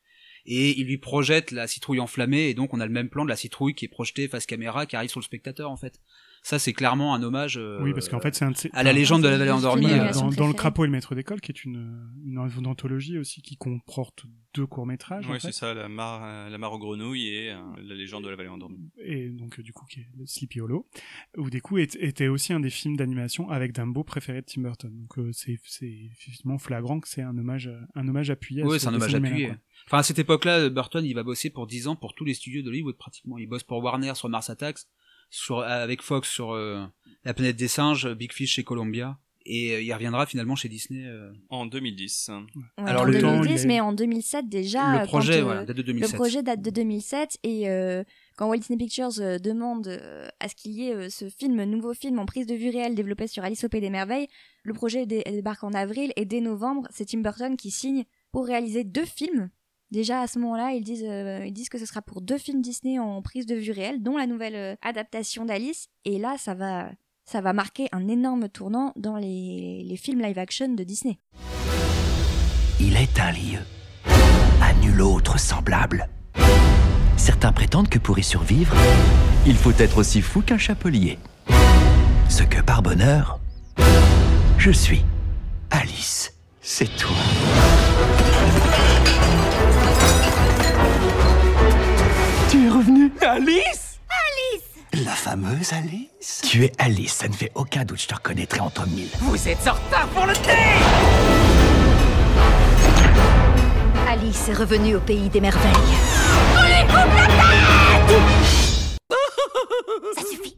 Et il lui projette la citrouille enflammée, et donc on a le même plan de la citrouille qui est projetée face caméra, qui arrive sur le spectateur en fait. Ça, c'est clairement un hommage. euh, Oui, parce qu'en fait, c'est un de ces- à la légende de la vallée endormie. Euh, dans, dans Le. Crapaud et le Maître d'école, qui est une, une, anthologie aussi qui comporte deux courts-métrages. fait. c'est ça, la mare, euh, la mare aux grenouilles et euh, la légende de la vallée endormie. et donc du coup qui est le Sleepy Hollow, où du coup était aussi un des films d'animation avec Dumbo préféré de Tim Burton. Donc euh, c'est c'est effectivement flagrant que c'est un hommage un hommage appuyé. à Oui, ce c'est un hommage appuyé. Enfin, à cette époque-là, Burton, il va bosser pour 10 ans pour tous les studios d'Hollywood, pratiquement. Il bosse pour Warner sur Mars Attacks, sur, avec Fox sur euh, La planète des singes, Big Fish chez Columbia. Et euh, il reviendra finalement chez Disney. euh, En 2010. Ouais, Alors, en le- 2010, il mais en 2007 déjà. le projet, quand, euh, voilà, date de 2007. Le projet date de 2007 et euh, quand Walt Disney Pictures euh, demande euh, à ce qu'il y ait euh, ce film, nouveau film en prise de vue réelle développé sur Alice au Pays des Merveilles, le projet dé- débarque en avril et dès novembre, c'est Tim Burton qui signe pour réaliser deux films. Déjà à ce moment-là, ils disent, euh, ils disent que ce sera pour deux films Disney en prise de vue réelle, dont la nouvelle euh, adaptation d'Alice. Et là, ça va, ça va marquer un énorme tournant dans les, les films live-action de Disney. Il est un lieu, à nul autre semblable. Certains prétendent que pour y survivre, il faut être aussi fou qu'un chapelier. Ce que par bonheur, je suis. Alice, c'est toi. Alice Alice La fameuse Alice? Tu es Alice, ça ne fait aucun doute, je te reconnaîtrai entre mille. Vous êtes en retard pour le thé Alice est revenue au pays des merveilles. Ça suffit.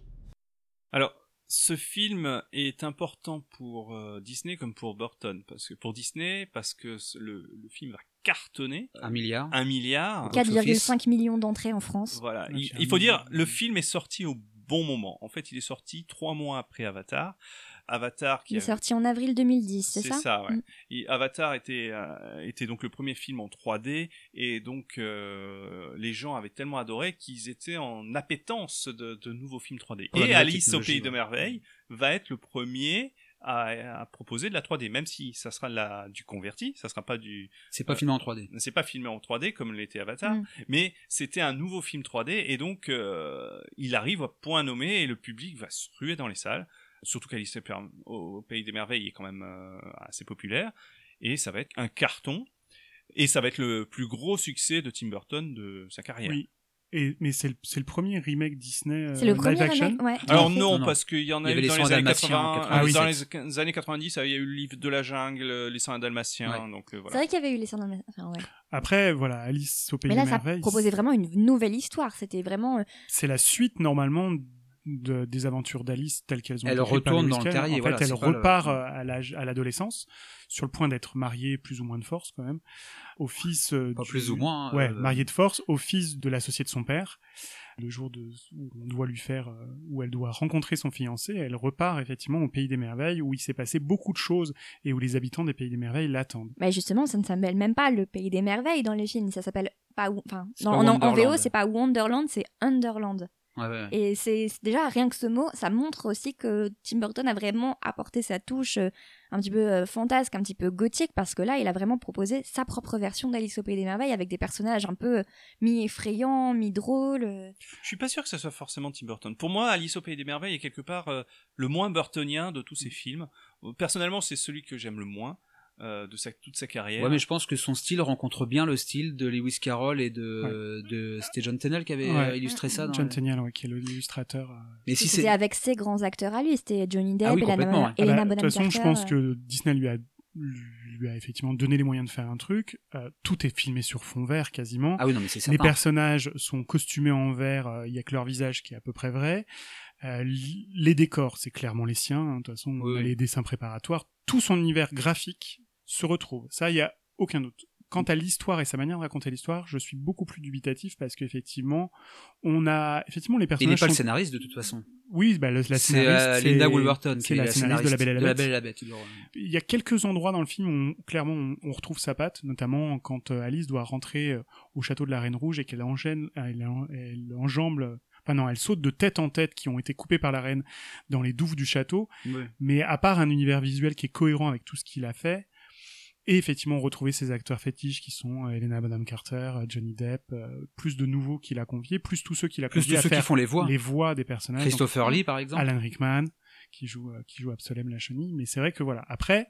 Alors, ce film est important pour euh, Disney comme pour Burton. Parce que, pour Disney, parce que le, le film va cartonner. Un milliard. Un milliard. 4,5 millions d'entrées en France. Voilà. Ouais, Il, faut dire, le film est sorti au bon moment. En fait, il est sorti trois mois après Avatar. Avatar qui Il est a- sorti en avril 2010, c'est c'est ça ça, ouais. Mm. Et Avatar était euh, était donc le premier film en 3D et donc euh, les gens avaient tellement adoré qu'ils étaient en appétence de, de nouveaux films 3D. Pour la et Alice au pays de ouais. merveille va être le premier à, à proposer de la 3D, même si ça sera la, du converti, ça sera pas du. C'est pas filmé en 3D. C'est pas filmé en 3D comme l'était Avatar, Mm. mais c'était un nouveau film 3D et donc euh, il arrive à point nommé et le public va se ruer dans les salles. Surtout qu'Alice au au Pays des Merveilles est quand même euh, assez populaire et ça va être un carton et ça va être le plus gros succès de Tim Burton de sa carrière. Oui. Et, mais c'est le, c'est le premier remake Disney euh, C'est le live premier action. remake, ouais. Alors non, Non, parce qu'il y en y a avait eu les dans les années Dalmatiens 80, en euh, 97. dans les années 90, il y a eu le livre de la jungle, euh, les Saints Dalmatiens, Ouais. donc euh, C'est voilà. vrai qu'il y avait eu les Sandals. Enfin, ouais. Après, voilà, Alice au pays Mais là, des ça merveilles. proposait vraiment une nouvelle histoire. C'était vraiment. euh, C'est la suite normalement de- des aventures d'Alice telles qu'elles ont Elle retourne dans le terrier, En fait, voilà, elle le- repart euh, à l'âge- à l'adolescence, sur le point d'être mariée plus ou moins de force quand même, au fils. euh, Pas du- plus ou moins, Ouais, euh, mariée de force, au fils de l'associé de son père. Le jour de, où on doit lui faire, où elle doit rencontrer son fiancé, elle repart effectivement au pays des merveilles où il s'est passé beaucoup de choses et où les habitants des pays des merveilles l'attendent. Mais justement, ça ne s'appelle même pas le pays des merveilles dans les films. Ça s'appelle pas. Où- Enfin, en, en. VO, c'est pas Wonderland, c'est Underland. Ouais, ouais. Et c'est déjà rien que ce mot, ça montre aussi que Tim Burton a vraiment apporté sa touche euh, un petit peu euh, fantasque, un petit peu gothique, parce que là, il a vraiment proposé sa propre version d'Alice au Pays des Merveilles avec des personnages un peu euh, mi-effrayants, mi-drôles. Je suis pas sûr que ça soit forcément Tim Burton. Pour moi, Alice au pays des merveilles est quelque part euh, le moins burtonien de tous ces films. Euh, Personnellement, c'est celui que j'aime le moins euh, de sa, toute sa carrière. Ouais, mais je pense que son style rencontre bien le style de Lewis Carroll et de, de c'était John Tennell qui avait Ouais. euh, illustré ça. Dans John le- Tenniel, ouais, qui est l'illustrateur. euh. Mais si C'était c'est avec ses grands acteurs à lui, c'était Johnny Depp, Ah oui, Elena, complètement, ouais. Ah bah, Elena de Bonham toute façon, je pense euh. que Disney lui a, lui a effectivement donné les moyens de faire un truc. Euh, tout est filmé sur fond vert quasiment. Ah oui, non, mais c'est les personnages sont costumés en vert, euh, il y a que leur visage qui est à peu près vrai. Euh, les décors, c'est clairement les siens. hein. De toute façon, Oui, oui. les dessins préparatoires, tout son univers graphique se retrouve. Ça, il y a aucun doute. Quant à l'histoire et sa manière de raconter l'histoire, je suis beaucoup plus dubitatif parce qu'effectivement, on a effectivement les Il personnages. n'est pas le sont- scénariste de toute façon. Oui, bah, le- la C'est scénariste, euh, c'est- Linda Woolverton qui c'est est la la scénariste de La Belle et la Bête. Belle et la Bête. il Il y a quelques endroits dans le film où clairement on, on retrouve sa patte, notamment quand euh, Alice doit rentrer euh, au château de la Reine Rouge et qu'elle enchaîne, elle, en- elle enjambe, euh, enfin non, elle saute de tête en tête qui ont été coupées par la reine dans les douves du château. Ouais. Mais à part un univers visuel qui est cohérent avec tout ce qu'il a fait, et effectivement retrouver ses acteurs fétiches qui sont euh, Helena Bonham Carter, euh, Johnny Depp, euh, plus de nouveaux qu'il a conviés, plus tous ceux qu'il a Plus conviés tous à ceux qui font les voix. les voix des personnages. Christopher Donc, Lee, par exemple. Alan Rickman qui joue qui joue Absolem la chenille, mais c'est vrai que voilà. Après,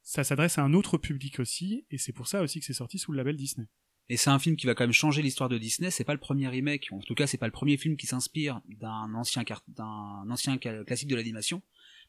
ça s'adresse à un autre public aussi, et c'est pour ça aussi que c'est sorti sous le label Disney. Et c'est un film qui va quand même changer l'histoire de Disney. C'est pas le premier remake, en tout cas c'est pas le premier film qui s'inspire d'un ancien d'un ancien classique de l'animation.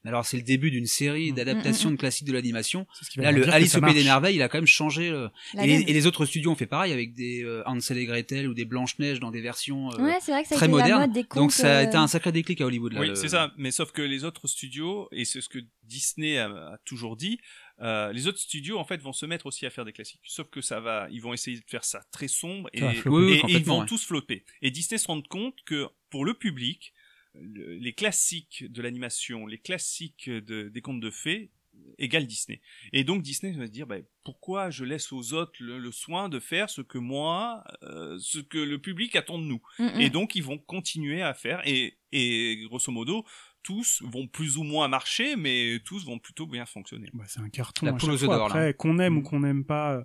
Mais alors c'est le début d'une série Mm. d'adaptations Mm, mm, de classiques de l'animation. Là le Alice au pays des merveilles, il a quand même changé. euh, et, les, gamme. et les autres studios ont fait pareil avec des euh, Hansel et Gretel ou des Blanche Neige dans des versions euh, Ouais, c'est vrai que ça a très été modernes. des. Donc ça a été euh, un sacré déclic à Hollywood. Là, Oui, le- c'est ça. Mais sauf que les autres studios, et c'est ce que Disney a, a toujours dit, euh, les autres studios en fait vont se mettre aussi à faire des classiques. Sauf que ça va, ils vont essayer de faire ça très sombre et, Ça va et- flopper. Oui, oui, et ils vont ouais. tous flopper. Et Disney se rend compte que pour le public, les classiques de l'animation, les classiques de, des contes de fées égale Disney. Et donc Disney va se dire bah, pourquoi je laisse aux autres le, le soin de faire ce que moi, euh, ce que le public attend de nous. mm, mm. Et donc ils vont continuer à faire et, et grosso modo tous vont plus ou moins marcher mais tous vont plutôt bien fonctionner. Bah, c'est un carton. La poule aux œufs d'or, qu'on aime ou Mm. qu'on n'aime pas euh,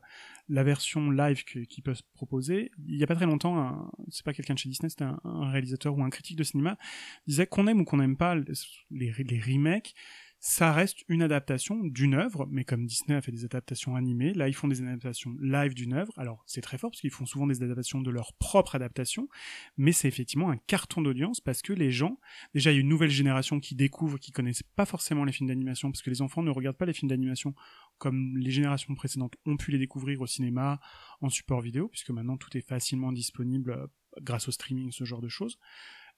la version live qu'ils peuvent proposer, il y a pas très longtemps, c'est pas quelqu'un de chez Disney, c'était un, un réalisateur ou un critique de cinéma, disait qu'on aime ou qu'on n'aime pas les, les remakes, ça reste une adaptation d'une œuvre, mais comme Disney a fait des adaptations animées, là ils font des adaptations live d'une œuvre. Alors c'est très fort parce qu'ils font souvent des adaptations de leur propre adaptation, mais c'est effectivement un carton d'audience parce que les gens, déjà il y a une nouvelle génération qui découvre, qui connaissent pas forcément les films d'animation parce que les enfants ne regardent pas les films d'animation comme les générations précédentes ont pu les découvrir au cinéma, en support vidéo, puisque maintenant tout est facilement disponible euh, grâce au streaming, ce genre de choses.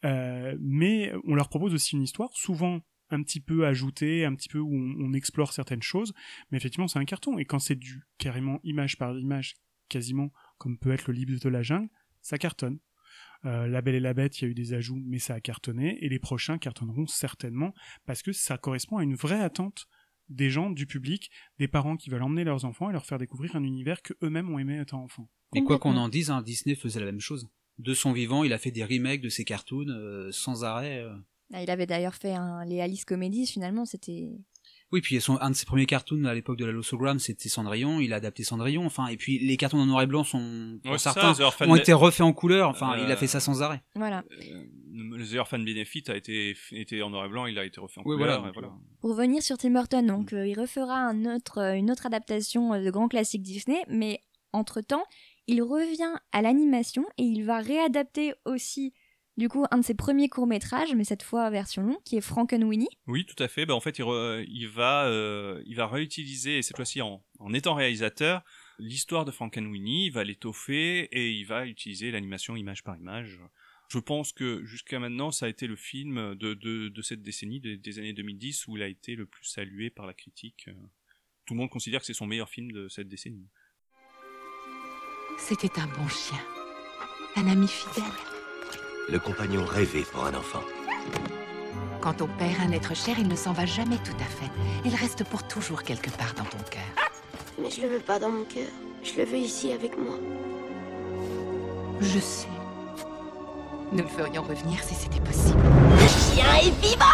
Euh, mais on leur propose aussi une histoire, souvent un petit peu ajoutée, un petit peu où on, explore certaines choses, mais effectivement c'est un carton. Et quand c'est du carrément image par image, quasiment comme peut être le livre de la jungle, ça cartonne. Euh, la Belle et la Bête, il y a eu des ajouts, mais ça a cartonné. Et les prochains cartonneront certainement parce que ça correspond à une vraie attente des gens, du public, des parents qui veulent emmener leurs enfants et leur faire découvrir un univers que eux-mêmes ont aimé étant enfants. Et quoi qu'on en dise, hein, Disney faisait la même chose. De son vivant, il a fait des remakes de ses cartoons euh, sans arrêt. euh. Ah, Il avait d'ailleurs fait un, les Alice Comedies, finalement, c'était. Oui, puis son, un de ses premiers cartoons à l'époque de la Lossogram, c'était Cendrillon. Il a adapté Cendrillon. Enfin, et puis les cartoons en noir et blanc sont pour Ouais, certains ça, ont été refaits en couleur. Enfin, Euh, il a fait ça sans arrêt. Voilà. Euh, le The Orphan Benefit a été, été en noir et blanc, il a été refait en Oui, couleur. voilà, voilà. Pour revenir sur Tim Burton, donc euh, il refera un autre, euh, une autre adaptation euh, de grands classiques Disney, mais entre-temps, il revient à l'animation et il va réadapter aussi, du coup, un de ses premiers courts-métrages, mais cette fois version longue, qui est Frankenweenie. Oui, tout à fait. Bah, en fait, il, re- il va, euh, il va réutiliser, et cette fois-ci en, en étant réalisateur, l'histoire de Frankenweenie, il va l'étoffer et il va utiliser l'animation image par image. Je pense que jusqu'à maintenant, ça a été le film de, de, de cette décennie, des, des années 2010, où il a été le plus salué par la critique. Tout le monde considère que c'est son meilleur film de cette décennie. C'était un bon chien. Un ami fidèle. Le compagnon rêvé pour un enfant. Quand on perd un être cher, il ne s'en va jamais tout à fait. Il reste pour toujours quelque part dans ton cœur. Mais je le veux pas dans mon cœur. Je le veux ici avec moi. Je sais. Nous le ferions revenir si c'était possible. Le chien est vivant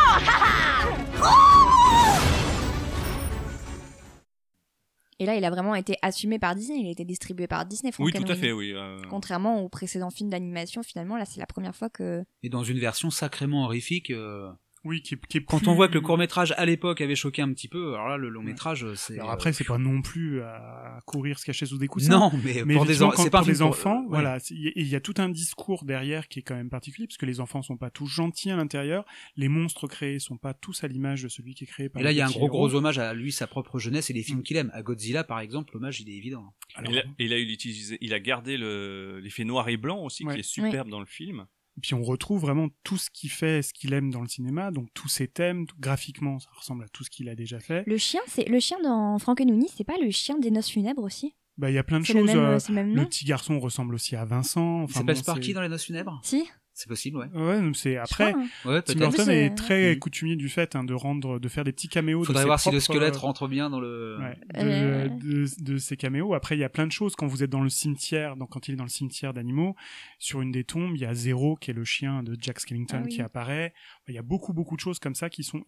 Et là, il a vraiment été assumé par Disney, il a été distribué par Disney. Oui, tout à fait, oui. euh, Contrairement aux précédents films d'animation, finalement, là, c'est la première fois que. Et dans une version sacrément horrifique. euh, Oui, qui, est- qui est Quand on voit que le court métrage à l'époque avait choqué un petit peu, alors là le long métrage c'est. Alors euh, après, c'est pas non plus à courir se cacher sous des coussins. Non, mais pour des en- quand- c'est pas pour des pour- enfants. ouais. Voilà, il y, a- tout un discours derrière qui est quand même particulier, parce que les enfants sont pas tous gentils à l'intérieur. Les monstres créés sont pas tous à l'image de celui qui est créé par. Et là, il y a un gros héros. gros hommage à lui, sa propre jeunesse et les films qu'il aime. À Godzilla, par exemple, l'hommage il est évident. il, a, il a utilisé, il a gardé le- l'effet noir et blanc aussi, Ouais. qui est superbe dans le film. Et puis on retrouve vraiment tout ce qu'il fait, ce qu'il aime dans le cinéma, donc tous ses thèmes, tout- graphiquement, ça ressemble à tout ce qu'il a déjà fait. Le chien, c'est le chien dans Frankenweenie, c'est pas le chien des noces funèbres aussi? Bah, il y a plein de C'est le choses. même- euh, c'est le même le nom? petit garçon ressemble aussi à Vincent. Enfin, s'appelle bon, Sparky c'est- dans les noces funèbres? Si C'est possible, ouais. Ouais, donc c'est après. crois, hein. Ouais, Tim. Burton est euh, très coutumier du fait hein, de rendre, de faire des petits caméos. de Faudrait ses voir si le propres- squelette rentre bien dans le. Ouais, de, Euh. de, de ces caméos. Après, il y a plein de choses. Quand vous êtes dans le cimetière, donc quand il est dans le cimetière d'animaux, sur une des tombes, il y a Zéro, qui est le chien de Jack Skellington, Ah oui. qui apparaît. Il y a beaucoup, beaucoup de choses comme ça qui sont.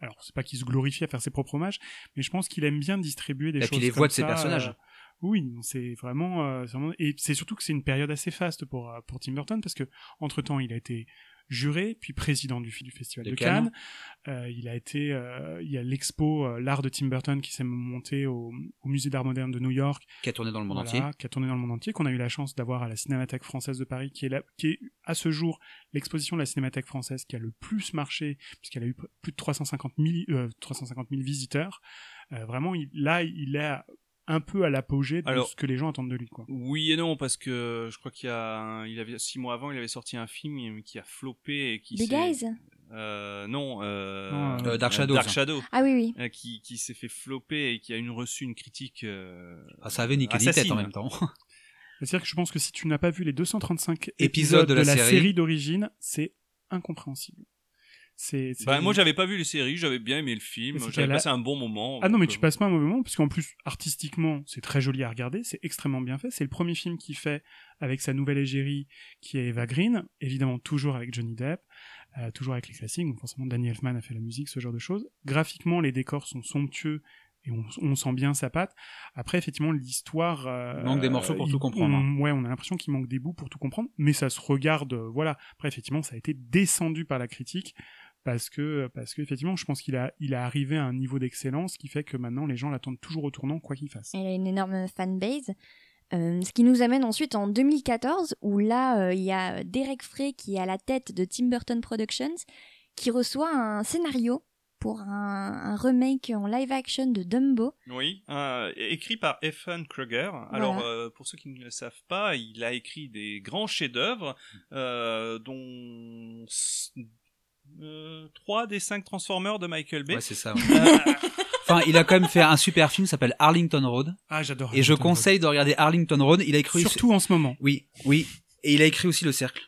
alors, c'est pas qu'il se glorifie à faire ses propres hommages, mais je pense qu'il aime bien distribuer des Et choses. puis les comme voix de ses personnages. euh, oui, c'est vraiment, euh, c'est vraiment- et c'est surtout que c'est une période assez faste pour euh, pour Tim Burton parce que entre temps il a été juré puis président du, du festival De de, Cannes. Cannes. Euh, il a été, euh, il y a l'expo euh, l'art de Tim Burton qui s'est monté au, au musée d'art moderne de New York, Qui a tourné dans le monde Voilà, entier. qui a tourné dans le monde entier, qu'on a eu la chance d'avoir à la Cinémathèque française de Paris, qui est, là, qui est à ce jour l'exposition de la Cinémathèque française qui a le plus marché, puisqu'elle a eu plus de 350 000, euh, 350 000 visiteurs. Vraiment, il, là, il est un peu à l'apogée de Alors- ce que les gens attendent de lui. Quoi. Oui et non, parce que je crois qu'il y a, un- il avait six mois avant, il avait sorti un film qui a floppé et qui s'est- Eyes Euh, non, euh, euh, Dark Shadows. Dark Shadow. Ah oui, oui. Euh, qui, qui s'est fait flopper et qui a une reçu une critique. euh, Ah, ça avait niqué ni tête assassine. en même temps. C'est-à-dire que je pense que si tu n'as pas vu les 235 Épisodes épisodes de de la la, série. série, d'origine, c'est incompréhensible. C'est, c'est- Bah, moi, j'avais pas vu les séries, j'avais bien aimé le film, j'avais passé un bon moment. Ah non, mais donc, tu euh, passes pas un mauvais moment, parce qu'en plus, artistiquement, c'est très joli à regarder, c'est extrêmement bien fait. C'est le premier film qu'il fait avec sa nouvelle égérie, qui est Eva Green, évidemment toujours avec Johnny Depp, euh, toujours avec les classiques, donc forcément Danny Elfman a fait la musique, ce genre de choses. Graphiquement, les décors sont somptueux, et on, on sent bien sa patte. Après, effectivement, l'histoire... euh, Il manque des morceaux pour il- tout comprendre, hein. on- ouais, on a l'impression qu'il manque des bouts pour tout comprendre, mais ça se regarde, euh, voilà. Après, effectivement, ça a été descendu par la critique, parce que parce que effectivement je pense qu'il a il a arrivé à un niveau d'excellence qui fait que maintenant les gens l'attendent toujours au tournant quoi qu'il fasse. Il a une énorme fanbase. Euh, ce qui nous amène ensuite en 2014, où là, euh, il y a Derek Frey qui est à la tête de Tim Burton Productions, qui reçoit un scénario pour un, un remake en live action de Dumbo. Oui, euh, écrit par Ethan Kruger. Alors, euh, pour ceux qui ne le savent pas, il a écrit des grands chefs-d'œuvre, euh, dont s- euh, trois des cinq Transformers de Michael Bay. Ouais, c'est ça. ouais. Enfin, il a quand même fait un super film qui s'appelle Arlington Road. Ah j'adore. Et je Arlington Road. conseille de regarder Arlington Road. Il a écrit surtout en ce moment. Oui, oui. Et il a écrit aussi Le Cercle.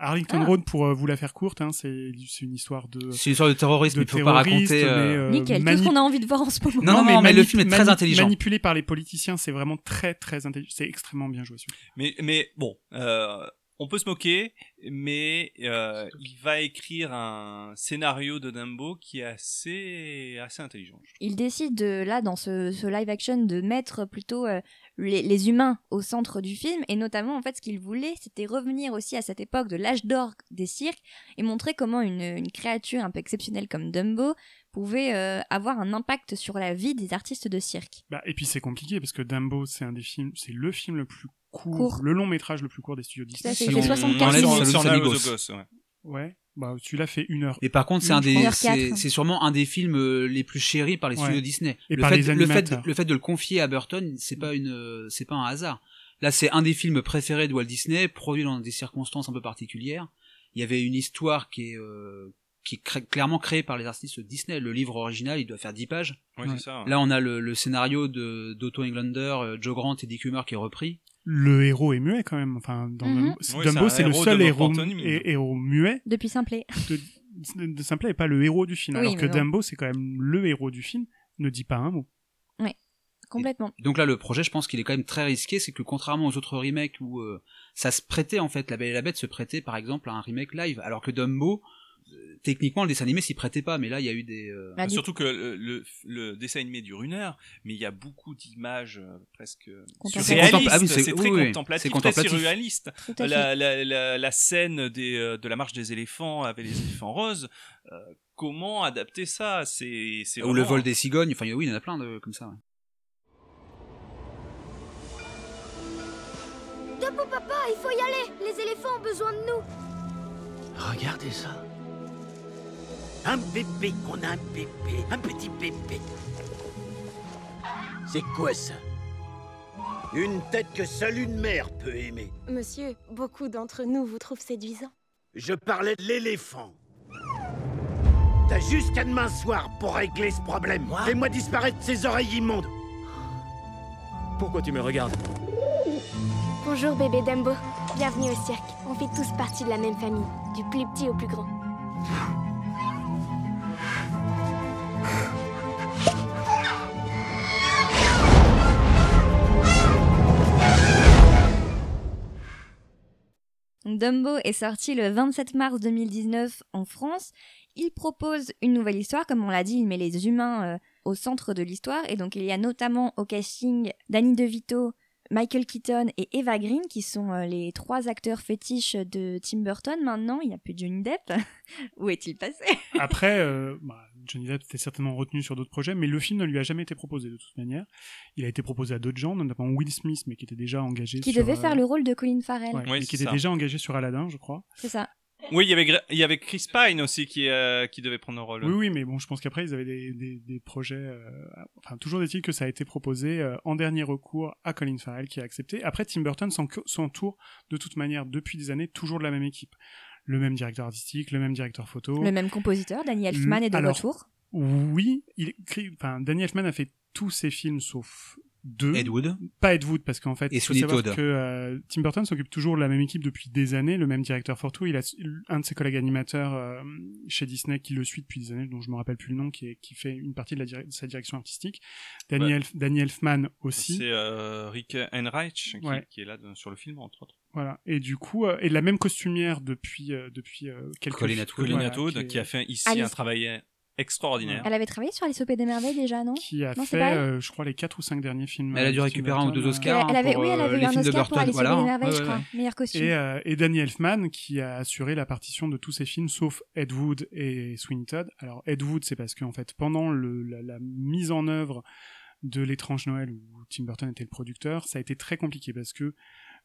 Arlington Ah. Road, pour euh, vous la faire courte, hein, c'est une histoire de. C'est une histoire de terrorisme, de il faut pas raconter, euh, mais, euh, Nickel, tout mani- ce qu'on a envie de voir en ce moment. Non, non, mais le film est très intelligent. Manipulé par les politiciens, c'est vraiment très très intelligent. C'est extrêmement bien joué. Mais, mais bon, euh, on peut se moquer, mais euh, il va écrire un scénario de Dumbo qui est assez, assez intelligent. Il décide de, là dans ce, ce live action de mettre plutôt euh, les, les humains au centre du film et notamment en fait ce qu'il voulait c'était revenir aussi à cette époque de l'âge d'or des cirques et montrer comment une, une créature un peu exceptionnelle comme Dumbo pouvait euh, avoir un impact sur la vie des artistes de cirque. Bah, et puis c'est compliqué parce que Dumbo, c'est un des films, c'est le film le plus court, Court. le long métrage le plus court des studios Disney. 64 enlève minutes. Ouais. Ouais, bah celui-là fait une heure. Et par contre, c'est un des, 1h04. c'est c'est sûrement un des films euh, les plus chéris par les Ouais. studios Disney. Et le par fait, les le fait, animateurs. le fait de le confier à Burton, c'est pas une, euh, c'est pas un hasard. Là, c'est un des films préférés de Walt Disney, produit dans des circonstances un peu particulières. Il y avait une histoire qui est, euh, qui est cré- clairement créée par les artistes Disney. Le livre original, il doit faire 10 pages. Ouais, ça. Là, on a le, le scénario de d'Otto Englander, euh, Joe Grant et Dick Hummer qui est repris. Le héros est muet quand même. Enfin, dans Mhm. Dumbo, Oui, Dumbo, c'est le seul héros, héros muet Depuis Simplet. de, de Simplet et pas le héros du film. Oui, alors que non. Dumbo, c'est quand même le héros du film, ne dit pas un mot. Complètement. Donc là, le projet, je pense qu'il est quand même très risqué, c'est que contrairement aux autres remakes où euh, ça se prêtait en fait, La Belle et la Bête se prêtait par exemple à un remake live, alors que Dumbo, techniquement, le dessin animé s'y prêtait pas, mais là, il y a eu des. euh, Bah, du- Surtout que le, le, le dessin animé dure une heure, mais il y a beaucoup d'images euh, presque Contemplatives. surréalistes. Ah oui, c'est très oui, contemplatif, c'est très contemplatif. surréaliste. La, la, la, la scène des, euh, de la marche des éléphants avec les éléphants roses, euh, comment adapter ça? C'est Ou le vol des cigognes, enfin oui, il y en a plein de comme ça. ouais. Papa, il faut y aller Les éléphants ont besoin de nous Regardez ça. Un bébé, on a un bébé, un petit bébé. C'est quoi ça? Une tête que seule une mère peut aimer. Monsieur, beaucoup d'entre nous vous trouvent séduisant. Je parlais de l'éléphant. T'as jusqu'à demain soir pour régler ce problème. Fais-moi disparaître ces oreilles immondes. Pourquoi tu me regardes? Bonjour bébé Dumbo, bienvenue au cirque. On fait tous partie de la même famille, du plus petit au plus grand. Dumbo est sorti le 27 mars 2019 en France. Il propose une nouvelle histoire, comme on l'a dit, il met les humains euh, au centre de l'histoire. Et donc il y a notamment au casting Danny DeVito, Michael Keaton et Eva Green, qui sont euh, les trois acteurs fétiches de Tim Burton. Maintenant, il n'y a plus Johnny Depp. Où est-il passé? Après, euh, bah, Johnny Depp était certainement retenu sur d'autres projets, mais le film ne lui a jamais été proposé de toute manière. Il a été proposé à d'autres gens, notamment Will Smith, mais qui était déjà engagé Qui sur, devait euh, faire le rôle de Colin Farrell. ouais, mais qui était ça. déjà engagé sur Aladdin, je crois. C'est ça. Oui, il y avait il y avait Chris Pine aussi qui euh, qui devait prendre le rôle. Oui, oui, mais bon, je pense qu'après, ils avaient des, des, des projets... euh, enfin, toujours est-il que ça a été proposé euh, en dernier recours à Colin Farrell, qui a accepté. Après, Tim Burton s'en- s'entoure, de toute manière, depuis des années, toujours de la même équipe. Le même directeur artistique, le même directeur photo. Le même compositeur, Danny Elfman, est de Alors, retour. Oui, il écrit, enfin, Danny Elfman a fait tous ses films sauf deux. Ed Wood. Pas Ed Wood, parce qu'en fait, Et il faut savoir Todd. que euh, Tim Burton s'occupe toujours de la même équipe depuis des années, le même directeur for tout. Il a un de ses collègues animateurs euh, chez Disney qui le suit depuis des années, dont je me rappelle plus le nom, qui, est, qui fait une partie de, la dire- de sa direction artistique. Danny, Ouais. Elf- Danny Elfman aussi. C'est euh, Rick Enreich qui, Ouais. qui est là de- sur le film entre autres. Voilà. Et du coup, euh, et la même costumière depuis euh, depuis euh, quelques Colin Atwood. Colin voilà, Atwood qui, est- qui a fait ici Alice. un travail extraordinaire. Elle avait travaillé sur Alice au Pays des Merveilles déjà, non qui a Non, c'est fait, euh, je crois, les quatre ou cinq derniers films. Elle a dû euh, de récupérer un ou deux Oscars. elle, elle avait, pour, oui, elle euh, avait eu les un films de Oscar pour Burton, Alice au Pays voilà. des Merveilles, Ouais, je ouais, crois. ouais. Meilleur costume. Et, euh, et Danny Elfman qui a assuré la partition de tous ses films sauf Ed Wood et Sweeney Todd. Alors Ed Wood c'est parce qu'en fait pendant le, la, la mise en œuvre de l'étrange Noël où Tim Burton était le producteur, ça a été très compliqué parce que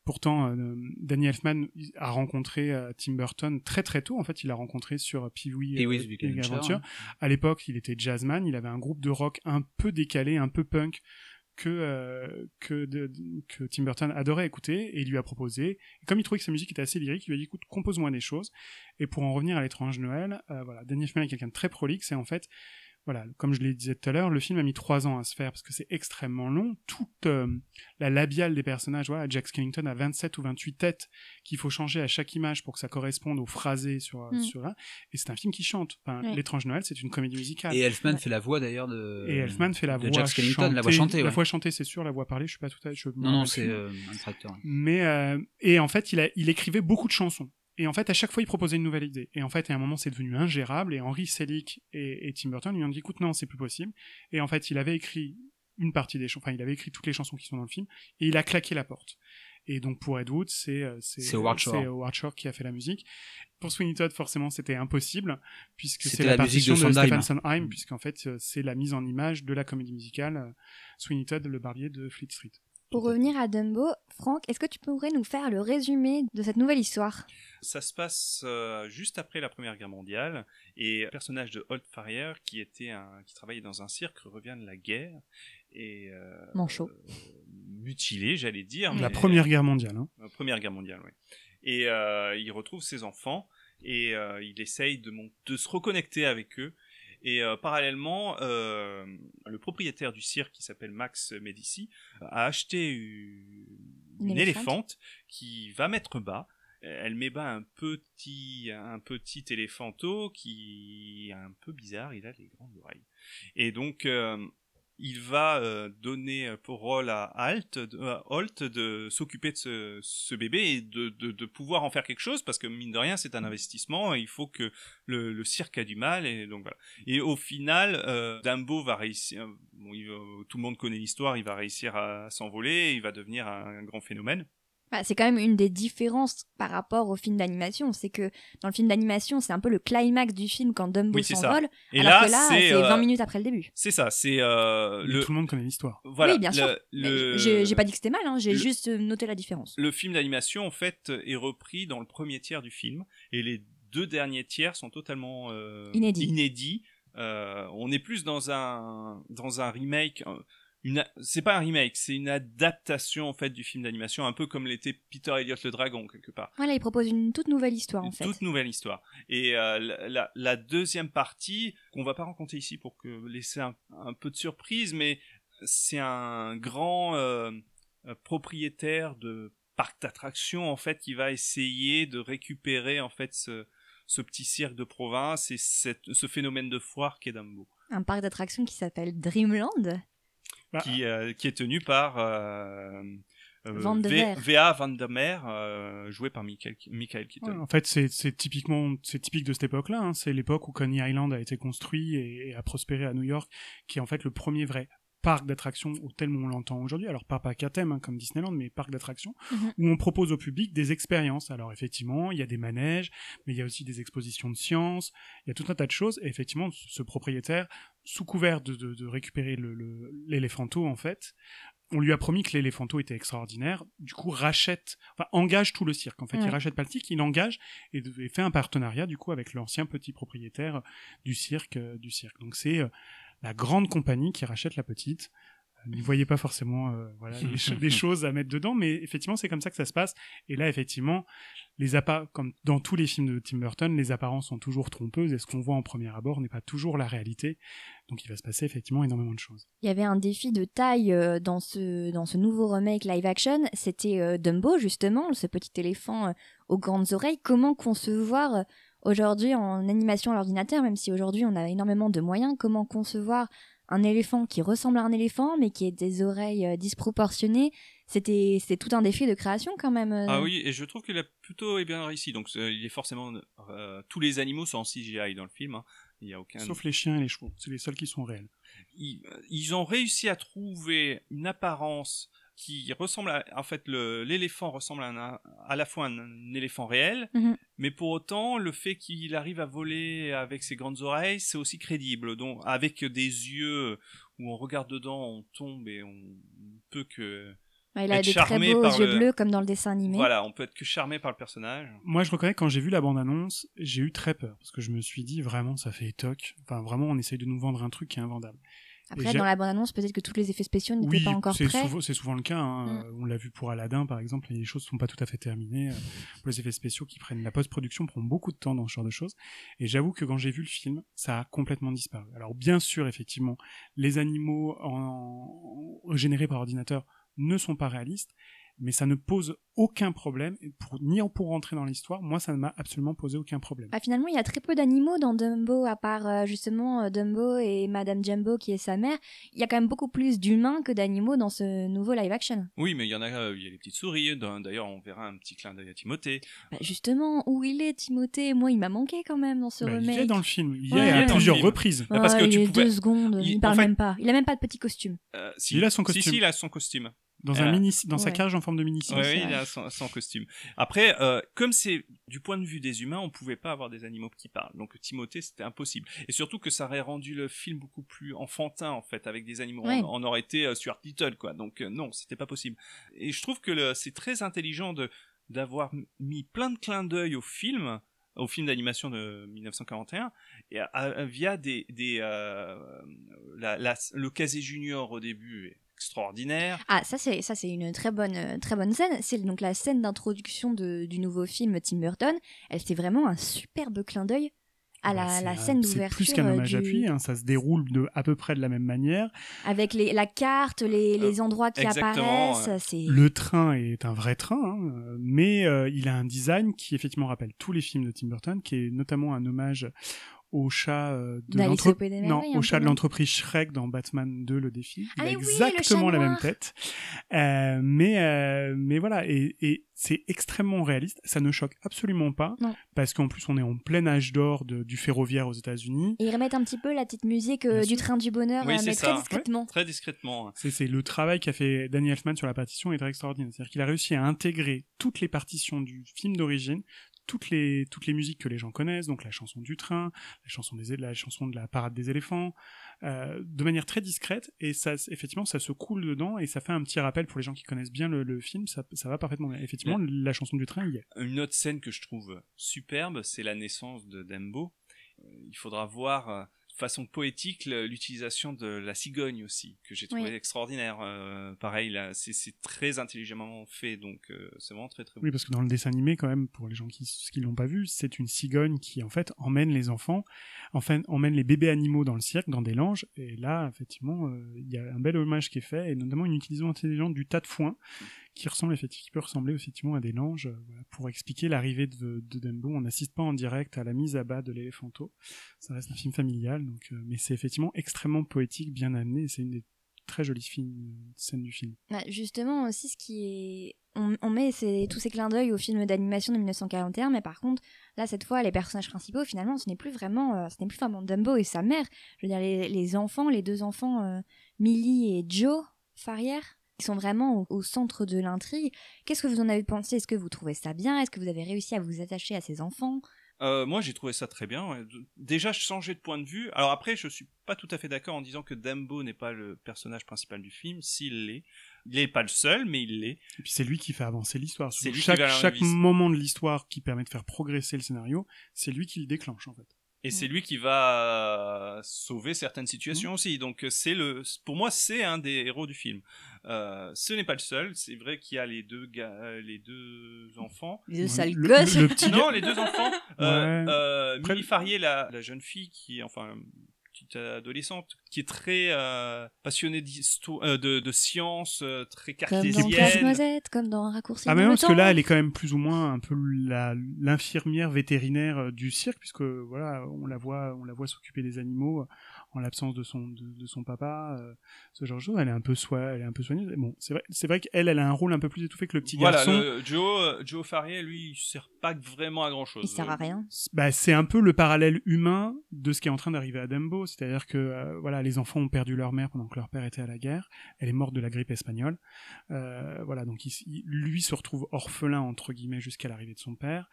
pourtant euh, Danny Elfman a rencontré euh, Tim Burton très très tôt en fait, il l'a rencontré sur Pee-wee Pee-wee's euh, Big Big Adventure, Adventure. À l'époque, il était jazzman, il avait un groupe de rock un peu décalé, un peu punk que euh, que, de- que Tim Burton adorait écouter et il lui a proposé. Et comme il trouvait que sa musique était assez lyrique, il lui a dit écoute, compose-moi des choses. Et pour en revenir à l'étrange Noël, euh, voilà, Danny Elfman est quelqu'un de très prolixe et en fait, voilà, comme je l'ai dit tout à l'heure, le film a mis trois ans à se faire parce que c'est extrêmement long. Toute euh, la labiale des personnages, voilà, Jack Skellington a 27 ou 28 têtes qu'il faut changer à chaque image pour que ça corresponde au phrasé sur Mm. sur là. Et c'est un film qui chante. Enfin. L'étrange Noël, c'est une comédie musicale. Et Elfman fait la voix d'ailleurs de. Et Elfman fait la de voix Jack Skellington, chantée. la voix chantée. La ouais. voix chantée, c'est sûr. La voix parlée, je suis pas tout à je me Non, non, c'est euh, un tracteur. Mais euh, et en fait, il a, il écrivait beaucoup de chansons. Et en fait, à chaque fois, il proposait une nouvelle idée. Et en fait, à un moment, c'est devenu ingérable. Et Henry Selick et, et Tim Burton lui ont dit, écoute, non, c'est plus possible. Et en fait, il avait écrit une partie des chansons, enfin, il avait écrit toutes les chansons qui sont dans le film, et il a claqué la porte. Et donc, pour Ed Wood, c'est, euh, c'est, C'est Howard Shore. qui a fait la musique. Pour Sweeney Todd, forcément, c'était impossible, puisque c'est la, la musique partition de de, Sondheim. Stephen Sondheim, puisqu'en fait, euh, c'est la mise en image de la comédie musicale euh, Sweeney Todd, le barbier de Fleet Street. Pour revenir à Dumbo, Franck, est-ce que tu pourrais nous faire le résumé de cette nouvelle histoire? Ça se passe euh, juste après la Première Guerre mondiale et le personnage de Holt Farrier qui était un, qui travaillait dans un cirque revient de la guerre et euh, Manchot. mutilé, j'allais dire. La mais- Première Guerre mondiale. Hein. La Première Guerre mondiale, oui. Et euh, il retrouve ses enfants et euh, il essaye de, mon- de se reconnecter avec eux. Et euh, parallèlement, euh, le propriétaire du cirque, qui s'appelle Max Medici, a acheté une, Une éléphante qui va mettre bas. Elle met bas un petit, un petit éléphanto qui est un peu bizarre, il a les grandes oreilles. Et donc, euh, il va euh, donner pour rôle à de, à Holt de s'occuper de ce, ce bébé et de, de, de pouvoir en faire quelque chose parce que mine de rien c'est un investissement et il faut que le, le cirque a du mal et donc voilà. Et au final, euh, Dumbo va réussir. Bon, il tout le monde connaît l'histoire, il va réussir à s'envoler, il va devenir un grand phénomène. Bah, c'est quand même une des différences par rapport au film d'animation. C'est que dans le film d'animation, c'est un peu le climax du film quand Dumbo Oui, s'envole. Et alors là, que là, c'est, euh, 20 minutes après le début. C'est ça, c'est euh, le. Tout le monde connaît l'histoire. Voilà, oui, bien le- sûr. Le- J'ai pas dit que c'était mal, hein, j'ai le- juste euh, noté la différence. Le film d'animation, en fait, est repris dans le premier tiers du film, et les deux derniers tiers sont totalement euh, Inédits. inédits. Euh, on est plus dans un dans un remake. Une, a- c'est pas un remake, c'est une adaptation en fait du film d'animation, un peu comme l'était Peter Elliott le dragon quelque part. Voilà, il propose une toute nouvelle histoire en fait. Toute nouvelle histoire. Et euh, la, la- la deuxième partie, qu'on va pas raconter ici pour que laisser un, un peu de surprise, mais c'est un grand euh, euh, propriétaire de parc d'attractions en fait qui va essayer de récupérer en fait ce, ce petit cirque de province et cette, ce phénomène de foire qu'est Dumbo, Un parc d'attractions qui s'appelle Dreamland. Qui, euh, qui est tenu par euh, euh, Van der V- Meer. V.A. Van der Meer, euh, joué par Michael, Michael Keaton. Ouais, en fait, c'est c'est typiquement, c'est typique de cette époque-là. hein. C'est l'époque où Coney Island a été construit et, et a prospéré à New York, qui est en fait le premier vrai parc d'attractions tel on l'entend aujourd'hui. Alors pas à thème hein, comme Disneyland, mais parc d'attractions Mhm. où on propose au public des expériences. Alors effectivement, il y a des manèges, mais il y a aussi des expositions de sciences. Il y a tout un tas de choses. Et effectivement, ce propriétaire, sous couvert de, de, de récupérer le- le- l'éléphanto en fait, on lui a promis que l'éléphanto était extraordinaire, du coup rachète, enfin engage tout le cirque. En fait, il rachète pas le cirque, il engage et fait un partenariat du coup avec l'ancien petit propriétaire du cirque, euh, du cirque. Donc c'est euh, la grande compagnie qui rachète la petite. Euh, N'y voyez pas forcément euh, voilà, des, cho- des choses à mettre dedans, mais effectivement c'est comme ça que ça se passe. Et là effectivement, les appa comme dans tous les films de Tim Burton, les apparences sont toujours trompeuses et ce qu'on voit en premier abord n'est pas toujours la réalité. Donc il va se passer effectivement énormément de choses. Il y avait un défi de taille euh, dans ce, dans ce nouveau remake live action. C'était euh, Dumbo, justement, ce petit éléphant euh, aux grandes oreilles. Comment concevoir euh, aujourd'hui en animation à l'ordinateur, même si aujourd'hui on a énormément de moyens, comment concevoir un éléphant qui ressemble à un éléphant mais qui ait des oreilles euh, disproportionnées C'était c'était tout un défi de création quand même. euh. Ah oui, et je trouve qu'il a plutôt eh bien réussi. Donc euh, il est forcément euh, tous les animaux sont en CGI dans le film. hein. Il y a aucun. Sauf les chiens et les chevaux, c'est les seuls qui sont réels. Ils, ils ont réussi à trouver une apparence qui ressemble à, en fait le- l'éléphant ressemble à, un- à la fois un, un éléphant réel, Mhm. mais pour autant le fait qu'il arrive à voler avec ses grandes oreilles, c'est aussi crédible. Donc avec des yeux où on regarde dedans, on tombe et on peut que Ouais, il a être des très charmé beaux par yeux le- bleus comme dans le dessin animé. Voilà, on peut être que charmé par le personnage. Moi, je reconnais que quand j'ai vu la bande-annonce, j'ai eu très peur parce que je me suis dit vraiment, ça fait étoc. Enfin, vraiment, on essaye de nous vendre un truc qui est invendable. Après, dans la bande-annonce, peut-être que tous les effets spéciaux n'étaient Oui, pas encore prêts. souvent, c'est souvent le cas. hein. Mm. On l'a vu pour Aladdin, par exemple. Les choses sont pas tout à fait terminées. Euh, Pour les effets spéciaux qui prennent la post-production prend beaucoup de temps dans ce genre de choses. Et j'avoue que quand j'ai vu le film, ça a complètement disparu. Alors bien sûr, effectivement, les animaux en... générés par ordinateur ne sont pas réalistes, mais ça ne pose aucun problème. Pour, ni pour rentrer dans l'histoire, moi, ça ne m'a absolument posé aucun problème. Ah, finalement, il y a très peu d'animaux dans Dumbo, à part euh, justement euh, Dumbo et Madame Jumbo qui est sa mère. Il y a quand même beaucoup plus d'humains que d'animaux dans ce nouveau live action. Oui, mais il y en a, euh, il y a les petites souris. D'ailleurs, on verra un petit clin d'œil à Timothée. Bah, justement, où il est, Timothée? Moi, il m'a manqué quand même dans ce Bah, il remake. est dans le film. Il y Ouais. Il à plusieurs reprises. Bah, parce que il tu est pouvais- deux secondes, il, il- parle en fait- même pas. Il a même pas de petit costume. Euh, si, Il a son Si, costume. si, il a son costume. Dans, un mini, dans sa cage en forme de mini Oui, il a son, son costume. Après, euh, comme c'est du point de vue des humains, on pouvait pas avoir des animaux qui parlent. Donc Timothée, c'était impossible. Et surtout que ça aurait rendu le film beaucoup plus enfantin en fait, avec des animaux. Ouais. On, on aurait été euh, Stuart Little, quoi. Donc euh, non, c'était pas possible. Et je trouve que le- c'est très intelligent de d'avoir mis plein de clins d'œil au film au film d'animation de 1941 et à- à- via des, des euh, la, la- le casé junior au début extraordinaire Ah, ça c'est ça c'est une très bonne euh, très bonne scène. C'est donc la scène d'introduction de- du nouveau film Tim Burton. Elle c'est vraiment un superbe clin d'œil à la, Bah, c'est la scène C'est d'ouverture plus qu'un euh, hommage du- appuyé, hein, ça se déroule de à peu près de la même manière. avec les, la carte, les, les endroits qui exactement, apparaissent. C'est Le train est un vrai train, hein, euh, mais euh, il a un design qui effectivement rappelle tous les films de Tim Burton, qui est notamment un hommage au chat euh, de D'Alice l'entre- au Pays des non, au chat de l'entreprise Shrek dans Batman 2 le défi. Il Ah a oui, le exactement la même tête. Euh, mais euh, mais voilà et, et c'est extrêmement réaliste, ça ne choque absolument pas Non. parce qu'en plus on est en plein âge d'or du ferroviaire aux États-Unis. Et ils remettent un petit peu la petite musique euh, du train du bonheur, Oui, mais ça. très discrètement. très discrètement C'est c'est le travail qu'a fait Danny Elfman sur la partition est très extraordinaire. C'est-à-dire qu'il a réussi à intégrer toutes les partitions du film d'origine, toutes les toutes les musiques que les gens connaissent, donc la chanson du train, la chanson des la chanson de la parade des éléphants, euh, de manière très discrète et ça effectivement ça se coule dedans et ça fait un petit rappel pour les gens qui connaissent bien le, le film, ça, ça va parfaitement bien. Effectivement, la chanson du train y est. Une autre scène que je trouve superbe, c'est la naissance de Dembo. Euh, Il faudra voir euh, façon poétique l'utilisation de la cigogne aussi, que j'ai trouvé Oui. extraordinaire. Euh, pareil, là, c'est c'est très intelligemment fait, donc euh, c'est vraiment très très beau. Oui, parce que dans le dessin animé, quand même, pour les gens qui qui l'ont pas vu, c'est une cigogne qui en fait emmène les enfants, enfin emmène les bébés animaux dans le cirque, dans des langes. Et là, effectivement, euh, il y a un bel hommage qui est fait, et notamment une utilisation intelligente du tas de foin, qui ressemble effectivement, qui peut ressembler effectivement à des langes, euh, pour expliquer l'arrivée de, Dumbo. On n'assiste pas en direct à la mise à bas de l'éléphanto. Ça reste un film familial, donc, euh, mais c'est effectivement extrêmement poétique, bien amené. C'est une des très jolies films, scènes du film. Bah, justement aussi ce qui est on, met tous ces clins d'œil au film d'animation de 1941 mais par contre là cette fois les personnages principaux finalement ce n'est plus vraiment euh, ce n'est plus vraiment Dumbo et sa mère je veux dire les, les enfants les deux enfants euh, Millie et Joe Farrière ils sont vraiment au, au centre de l'intrigue qu'est-ce que vous en avez pensé? Est-ce que vous trouvez ça bien? Est-ce que vous avez réussi à vous attacher à ces enfants? Euh, moi, j'ai trouvé ça très bien. ouais. Déjà, je changeais de point de vue. Alors après, je suis pas tout à fait d'accord en disant que Dumbo n'est pas le personnage principal du film. S'il l'est, il n'est pas le seul, mais il l'est. Et puis c'est lui qui fait avancer l'histoire. C'est lui qui chaque chaque moment de l'histoire qui permet de faire progresser le scénario, c'est lui qui le déclenche en fait. Et c'est lui qui va sauver certaines situations aussi. Donc euh, c'est le, pour moi, c'est un des héros du film. Euh, ce n'est pas le seul. C'est vrai qu'il y a les deux gars, euh, les deux enfants. Les deux sales le- gosses. le petit non, les deux enfants. Euh, Ouais. euh, Après, Millie Farrier, la, la jeune fille qui, enfin, petite adolescente, qui est très euh, passionnée euh, de, de science, euh, très comme dans cartésienne. Casse-Noisette comme dans un raccourci Ah mais non, parce que là, elle est quand même plus ou moins un peu la l'infirmière vétérinaire du cirque, puisque voilà, on la voit, on la voit s'occuper des animaux en l'absence de son de, de son papa, euh, ce genre de choses. Elle est un peu soi, elle est un peu soigneuse. Bon, c'est vrai, c'est vrai qu'elle, elle a un rôle un peu plus étouffé que le petit Voilà, garçon. le Joe, euh, Joe Farrier, lui, il sert pas vraiment à grand chose. il sert à rien bah, c'est un peu le parallèle humain de ce qui est en train d'arriver à Dumbo, c'est-à-dire que euh, voilà, les enfants ont perdu leur mère pendant que leur père était à la guerre, elle est morte de la grippe espagnole, euh, voilà, donc il, il- lui se retrouve orphelin entre guillemets jusqu'à l'arrivée de son père,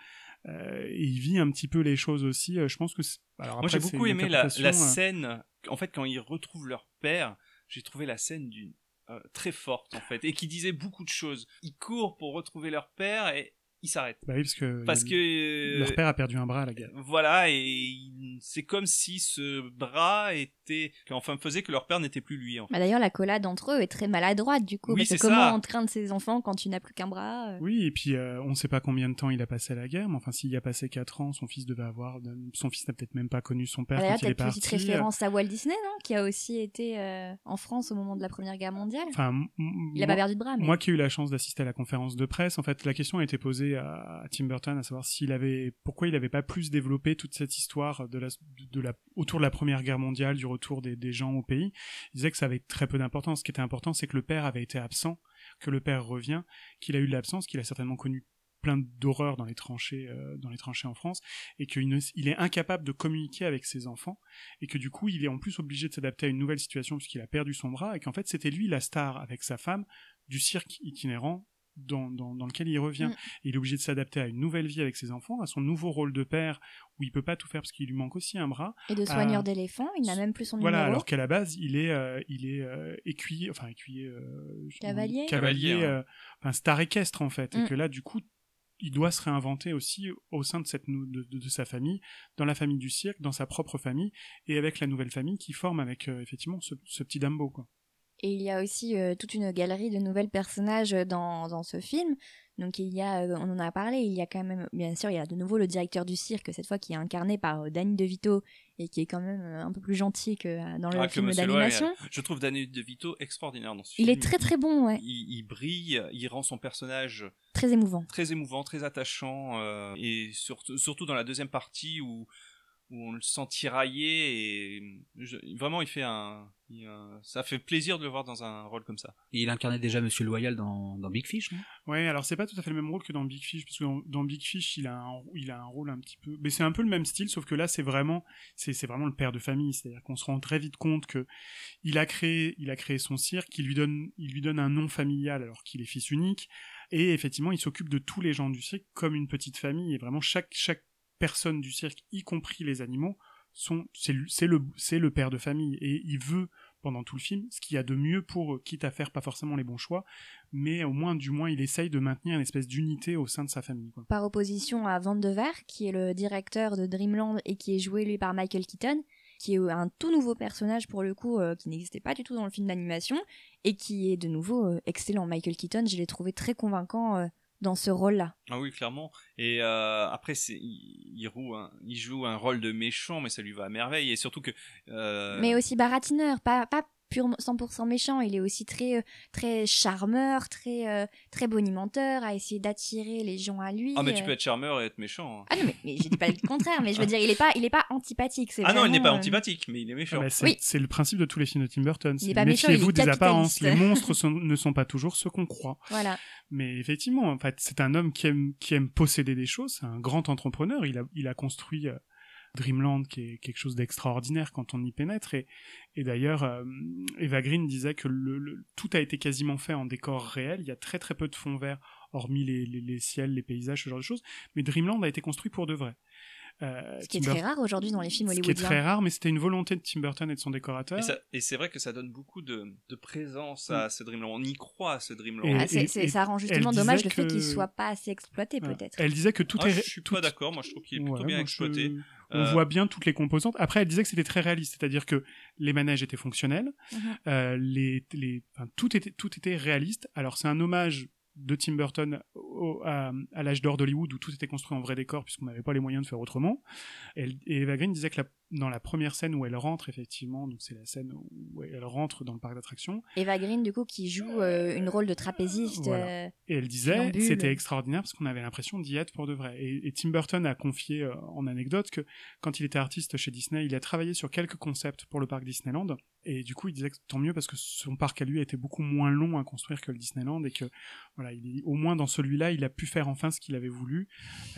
euh, et il vit un petit peu les choses aussi. euh, je pense que c'est- alors Moi, après, j'ai c'est beaucoup aimé la, euh, scène. En fait, quand ils retrouvent leur père, j'ai trouvé la scène d'une euh, très forte en fait et qui disait beaucoup de choses. Ils courent pour retrouver leur père et il s'arrête. Bah oui, parce que Parce que leur père a perdu un bras à la guerre. Voilà, et c'est comme si ce bras était, enfin faisait que leur père n'était plus lui. En fait. Bah D'ailleurs, la collade entre eux est très maladroite du coup. Oui, parce que c'est comment ça. on traîne ses enfants quand tu n'as plus qu'un bras euh, Oui, et puis euh, on ne sait pas combien de temps il a passé à la guerre, mais enfin s'il y a passé 4 ans, son fils devait avoir... Son fils n'a peut-être même pas connu son père D'ailleurs, quand il est peut-être parti. petite référence à Walt Disney, non Qui a aussi été euh, en France au moment de la Première Guerre mondiale. Enfin, il a moi- pas perdu de bras, mais... Moi qui ai eu la chance d'assister à la conférence de presse, en fait, la question a été posée à, Tim Burton, à savoir pourquoi il n'avait pas plus développé toute cette histoire autour de la Première Guerre mondiale, du retour des, gens au pays. Il disait que ça avait très peu d'importance. Ce qui était important, c'est que le père avait été absent, que le père revient, qu'il a eu de l'absence, qu'il a certainement connu plein d'horreurs dans les tranchées euh, dans les tranchées en France et qu'il est incapable de communiquer avec ses enfants et que du coup il est en plus obligé de s'adapter à une nouvelle situation puisqu'il a perdu son bras et qu'en fait c'était lui la star avec sa femme du cirque itinérant dans, dans, dans lequel il revient. Mm. Et il est obligé de s'adapter à une nouvelle vie avec ses enfants, à son nouveau rôle de père où il peut pas tout faire parce qu'il lui manque aussi un bras. Et de à- soigneur d'éléphants, il n'a même plus son voilà, numéro. alors qu'à la base, il est, euh, il est euh, écuyer, enfin écuyer, euh, Cavalier cavalier, euh, enfin star équestre en fait, Mm. et que là, du coup, il doit se réinventer aussi au sein de cette de, de- de sa famille, dans la famille du cirque, dans sa propre famille, et avec la nouvelle famille qui forme avec euh, effectivement ce, ce petit Dumbo quoi. Et il y a aussi euh, toute une galerie de nouvelles personnages dans, dans ce film. Donc il y a, euh, on en a parlé, il y a quand même, bien sûr, il y a de nouveau le directeur du cirque, cette fois qui est incarné par euh, Danny DeVito et qui est quand même euh, un peu plus gentil que euh, dans le Ah, film d'animation. Loyal. Je trouve Danny DeVito extraordinaire dans ce Il film. est très très bon, ouais. Il, il brille, il rend son personnage Très émouvant. très émouvant, très attachant, euh, et surtout, surtout dans la deuxième partie où, où on le sent tiraillé et je- vraiment il fait un, il- un- ça fait plaisir de le voir dans un rôle comme ça. Et il incarnait déjà Monsieur Loyal dans, dans Big Fish, non? Ouais, alors c'est pas tout à fait le même rôle que dans Big Fish, parce que dans, dans Big Fish, il a, un, il a un rôle un petit peu, mais c'est un peu le même style, sauf que là, c'est vraiment, c'est, c'est vraiment le père de famille, c'est-à-dire qu'on se rend très vite compte que il a créé, il a créé son cirque, il lui donne, il lui donne un nom familial alors qu'il est fils unique, et effectivement, il s'occupe de tous les gens du cirque comme une petite famille, et vraiment chaque, chaque personne du cirque, y compris les animaux, c'est, le, père de famille, et il veut pendant tout le film ce qu'il y a de mieux pour quitte à faire pas forcément les bons choix, mais au moins, du moins, il essaye de maintenir une espèce d'unité au sein de sa famille. Par opposition à Van de Ver, qui est le directeur de Dreamland et qui est joué lui par Michael Keaton, qui est un tout nouveau personnage pour le coup, euh, qui n'existait pas du tout dans le film d'animation, et qui est de nouveau euh, excellent. Michael Keaton, je l'ai trouvé très convaincant euh, dans ce rôle-là. Ah oui, clairement. Et euh, après, c'est, il, il roule un- il joue un rôle de méchant, mais ça lui va à merveille. Et surtout que. euh, Mais aussi baratineur, pas, pas purement 100% méchant, il est aussi très, euh, très charmeur, très, euh, très bonimenteur, à essayer d'attirer les gens à lui. Ah, mais tu euh. peux être charmeur et être méchant. hein. Ah non, mais, mais je dis pas le contraire, mais je veux dire, il est pas, il est pas antipathique. Ah non, il n'est pas euh, antipathique, mais il est méchant. Ah bah, c'est, Oui. c'est le principe de tous les films de Tim Burton. Il est pas méchant, Méfiez-vous il est des apparences. Les monstres sont- ne sont pas toujours ce qu'on croit. Voilà. Mais effectivement, en fait, c'est un homme qui aime, qui aime posséder des choses. C'est un grand entrepreneur. Il a, il a construit euh, Dreamland, qui est quelque chose d'extraordinaire quand on y pénètre. Et, d'ailleurs, euh, Eva Green disait que tout a été quasiment fait en décor réel. Il y a très très peu de fonds verts, hormis les, les, les ciels, les paysages, ce genre de choses. Mais Dreamland a été construit pour de vrai. Euh, Ce qui est très rare aujourd'hui dans les films Ce qui est hollywoodiens. très rare, mais c'était une volonté de Tim Burton et de son décorateur. Et, ça- et c'est vrai que ça donne beaucoup de, de présence à ce Dreamland. On y croit à ce Dreamland. Et- Ah, c'est- et- c'est- et ça rend justement dommage le fait qu'il soit pas assez exploité, peut-être. Elle disait que tout Ah, est. je suis tout- pas d'accord, moi je trouve qu'il est plutôt Ouais, bien moi, je- exploité. On Euh, voit bien toutes les composantes. Après, elle disait que c'était très réaliste, c'est-à-dire que les manèges étaient fonctionnels, Mhm. euh, les, les, enfin, tout était tout était réaliste. Alors c'est un hommage de Tim Burton au- à, à l'âge d'or d'Hollywood où tout était construit en vrai décor puisqu'on n'avait pas les moyens de faire autrement. Et Eva Green disait que la- dans la première scène où elle rentre effectivement, donc c'est la scène où elle rentre dans le parc d'attractions, Eva Green, du coup, qui joue euh, une rôle de trapéziste. Voilà. euh, Et elle disait, c'était extraordinaire parce qu'on avait l'impression d'y être pour de vrai. Et, et Tim Burton a confié euh, en anecdote que quand il était artiste chez Disney, il a travaillé sur quelques concepts pour le parc Disneyland. Et du coup, il disait que tant mieux parce que son parc à lui était beaucoup moins long à construire que le Disneyland et que, voilà, il au moins dans celui-là, il a pu faire enfin ce qu'il avait voulu.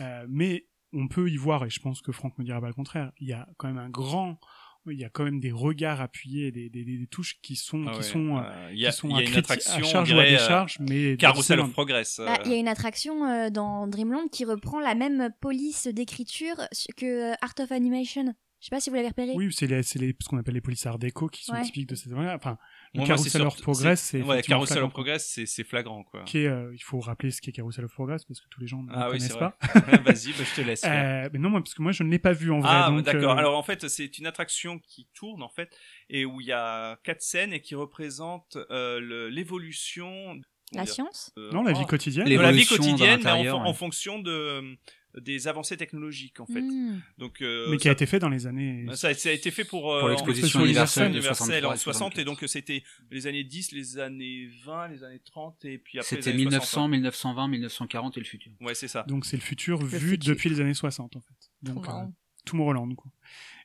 Euh, mais on peut y voir, et je pense que Franck me dira pas le contraire, il y a quand même un grand, il y a quand même des regards appuyés, des, des, des- des touches qui sont, Ah qui ouais, sont, euh, euh, il y a- qui sont il y a à, une attraction, à charge ou à euh, décharge, mais Carousel of Progress. Bah, euh, Il y a une attraction euh, dans Dreamland qui reprend la même police d'écriture que euh, Art of Animation. Je sais pas si vous l'avez repéré. Oui, c'est les, c'est les, ce qu'on appelle les polices art déco qui sont Ouais. typiques de cette là Enfin, Moi, Carousel of Progress, c'est- c'est ouais, Carousel flagrant. of Progress, c'est c'est flagrant quoi. Qui est, euh, il faut rappeler ce qu'est Carousel of Progress parce que tous les gens ne Ah le oui, connaissent pas. Vas-y, bah, je te laisse. Euh, mais non, moi, parce que moi, je ne l'ai pas vu en vrai. Ah, d'accord. euh, Alors en fait, c'est une attraction qui tourne en fait et où il y a quatre scènes et qui représentent euh, le- l'évolution. La science? euh, Non, la oh, vie quotidienne. La vie quotidienne, mais en, en fonction de des avancées technologiques en fait. Hmm. Donc, euh, mais qui ça- a été fait dans les années. ça, ça a été fait pour, euh, Pour l'exposition universelle de universelle 63 en et 60 et donc c'était les années 10, les années 20, les années 30 et puis après C'était années 1900, 60. 1920, 1940 et le futur. Ouais, c'est ça. Donc c'est le futur Le vu futur. depuis les années 60 en fait. Donc euh, marrant. Tomorrowland quoi.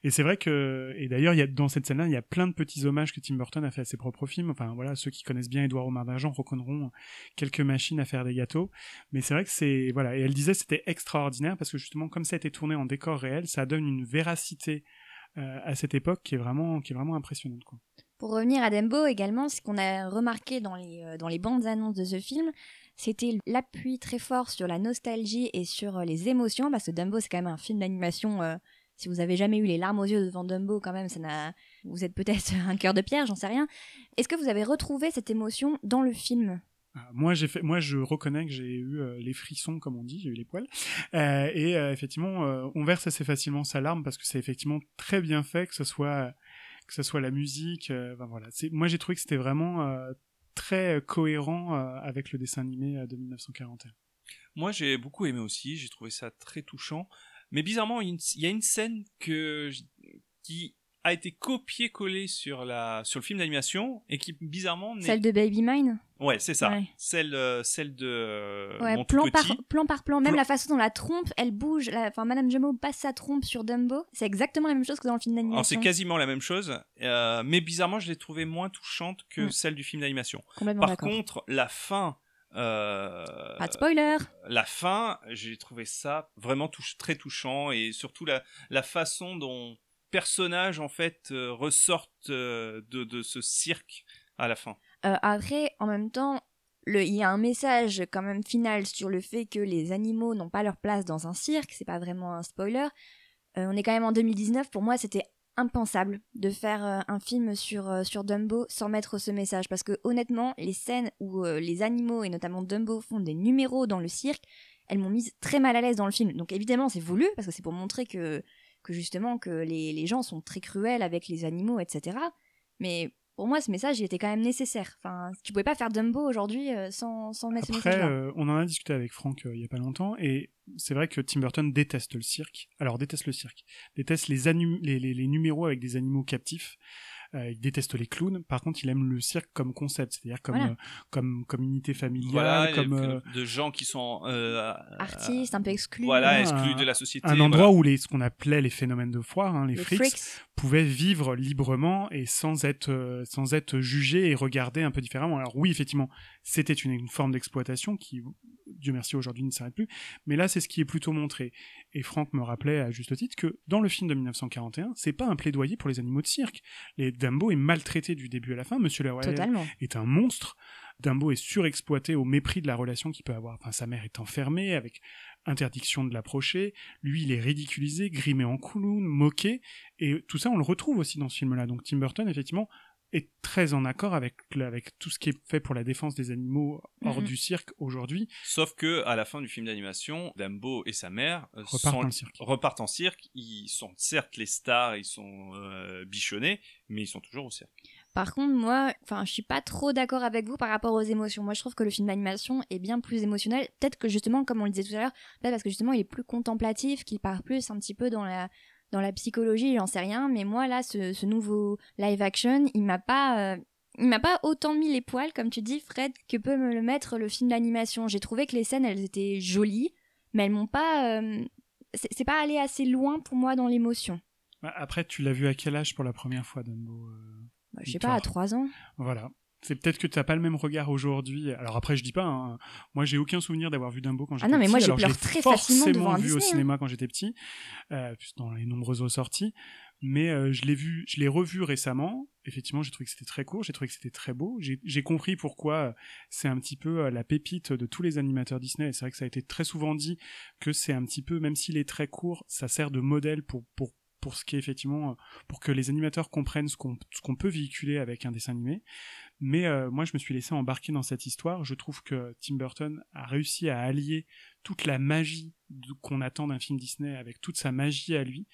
Et c'est vrai que et d'ailleurs il y a dans cette scène-là il y a plein de petits hommages que Tim Burton a fait à ses propres films. Enfin voilà ceux qui connaissent bien Édouard Omar d'Argent reconnaîtront quelques machines à faire des gâteaux. Mais c'est vrai que c'est voilà et elle disait c'était extraordinaire parce que justement comme ça a été tourné en décor réel ça donne une véracité euh, à cette époque qui est vraiment qui est vraiment impressionnante quoi. Pour revenir à Dumbo également, ce qu'on a remarqué dans les, euh, dans les bandes annonces de ce film, c'était l'appui très fort sur la nostalgie et sur euh, les émotions, parce que Dumbo c'est quand même un film d'animation. Si vous avez jamais eu les larmes aux yeux devant Dumbo, quand même, ça n'a... vous êtes peut-être un cœur de pierre, j'en sais rien. Est-ce que vous avez retrouvé cette émotion dans le film? Ah, Moi, j'ai fait, moi, je reconnais que j'ai eu euh, les frissons, comme on dit, j'ai eu les poils. Euh, et euh, effectivement, euh, on verse assez facilement sa larme parce que c'est effectivement très bien fait, que ce soit, que ce soit la musique. euh, enfin, voilà. C'est, moi, j'ai trouvé que c'était vraiment euh, très cohérent euh, avec le dessin animé de 1941. Moi, j'ai beaucoup aimé aussi. J'ai trouvé ça très touchant. Mais bizarrement, il y a une, il y a une scène que qui a été copiée-collée sur la sur le film d'animation et qui bizarrement Celle de Baby Mine Ouais, c'est ça. Ouais. Celle euh, celle de euh, Ouais, mon plan par, plan par plan, même Plan- la façon dont la trompe, elle bouge, enfin Madame Jumbo passe sa trompe sur Dumbo, c'est exactement la même chose que dans le film d'animation. C'est quasiment la même chose, euh, mais bizarrement je l'ai trouvée moins touchante que celle du film d'animation. Complètement Par contre, la fin, euh, Pas de spoiler la fin, j'ai trouvé ça vraiment très touchant et surtout la, la façon dont personnages en fait euh, ressortent euh, de, de ce cirque à la fin. Après, en même temps, il y a un message quand même final sur le fait que les animaux n'ont pas leur place dans un cirque, c'est pas vraiment un spoiler. On est quand même en 2019, pour moi c'était impensable de faire euh, un film sur, euh, sur Dumbo sans mettre ce message, parce que honnêtement, les scènes où euh, les animaux, et notamment Dumbo, font des numéros dans le cirque, elles m'ont mise très mal à l'aise dans le film. Donc évidemment c'est voulu, parce que c'est pour montrer que, que justement que les gens sont très cruels avec les animaux, etc. Mais pour moi, ce message, il était quand même nécessaire. Enfin, tu pouvais pas faire Dumbo aujourd'hui euh, sans, sans mettre ce Après, message-là. euh, on en a discuté avec Franck euh, il y a pas longtemps, et c'est vrai que Tim Burton déteste le cirque. Alors, déteste le cirque. Déteste les, anim- les, les, les numéros avec des animaux captifs. Euh, il déteste les clowns. Par contre, il aime le cirque comme concept, c'est-à-dire comme, Voilà. euh, comme, comme unité familiale, Voilà, comme... euh, de gens qui sont euh, Artiste, un peu exclu. voilà, un- exclus de la société. Un endroit voilà. où les, ce qu'on appelait les phénomènes de foire, hein, les, Les freaks, freaks. pouvaient vivre librement et sans être, euh, sans être jugés et regardés un peu différemment. Alors oui, effectivement, c'était une, une forme d'exploitation qui, Dieu merci, aujourd'hui ne s'arrête plus. Mais là, c'est ce qui est plutôt montré. Et Franck me rappelait à juste titre que dans le film de 1941, c'est pas un plaidoyer pour les animaux de cirque. Les Dumbo est maltraité du début à la fin. Monsieur le Royal Totalement. est un monstre. Dumbo est surexploité au mépris de la relation qu'il peut avoir. Enfin, sa mère est enfermée avec interdiction de l'approcher. Lui, il est ridiculisé, grimé en clown, moqué. Et tout ça, on le retrouve aussi dans ce film-là. Donc Tim Burton, effectivement, est très en accord avec, le- avec tout ce qui est fait pour la défense des animaux hors Mhm. du cirque aujourd'hui. Sauf que à la fin du film d'animation, Dumbo et sa mère euh, Repartent sont- en cirque. repartent en cirque. Ils sont certes les stars, ils sont euh, bichonnés, mais ils sont toujours au cirque. Par contre, moi, enfin, je suis pas trop d'accord avec vous par rapport aux émotions. Moi, je trouve que le film d'animation est bien plus émotionnel. Peut-être que justement, comme on le disait tout à l'heure, peut-être parce que justement, il est plus contemplatif, qu'il part plus un petit peu dans la dans la psychologie, j'en sais rien. Mais moi, là, ce, ce nouveau live action, il m'a pas euh, il m'a pas autant mis les poils, comme tu dis, Fred, que peut me le mettre le film d'animation. J'ai trouvé que les scènes, elles étaient jolies, mais elles m'ont pas. euh, c'est pas allé assez loin pour moi dans l'émotion. Bah, Après, tu l'as vu à quel âge pour la première fois, Dumbo euh, Bah, je sais pas, à 3 ans. Voilà. C'est peut-être que tu n'as pas le même regard aujourd'hui. Alors après, je dis pas. hein. Moi, j'ai aucun souvenir d'avoir vu Dumbo quand Ah j'étais non, mais petit. moi, pleure l'ai très facilement devant vu au hein. cinéma quand j'étais petit, euh, dans les nombreuses ressorties. Mais euh, je l'ai vu, je l'ai revu récemment. Effectivement, j'ai trouvé que c'était très court. J'ai trouvé que c'était très beau. J'ai j'ai compris pourquoi euh, c'est un petit peu euh, la pépite de tous les animateurs Disney. Et c'est vrai que ça a été très souvent dit que c'est un petit peu, même s'il est très court, ça sert de modèle pour pour pour ce qui est effectivement pour que les animateurs comprennent ce qu'on ce qu'on peut véhiculer avec un dessin animé. Mais euh, moi, je me suis laissé embarquer dans cette histoire. Je trouve que Tim Burton a réussi à allier toute la magie qu'on attend d'un film Disney avec toute sa magie à lui.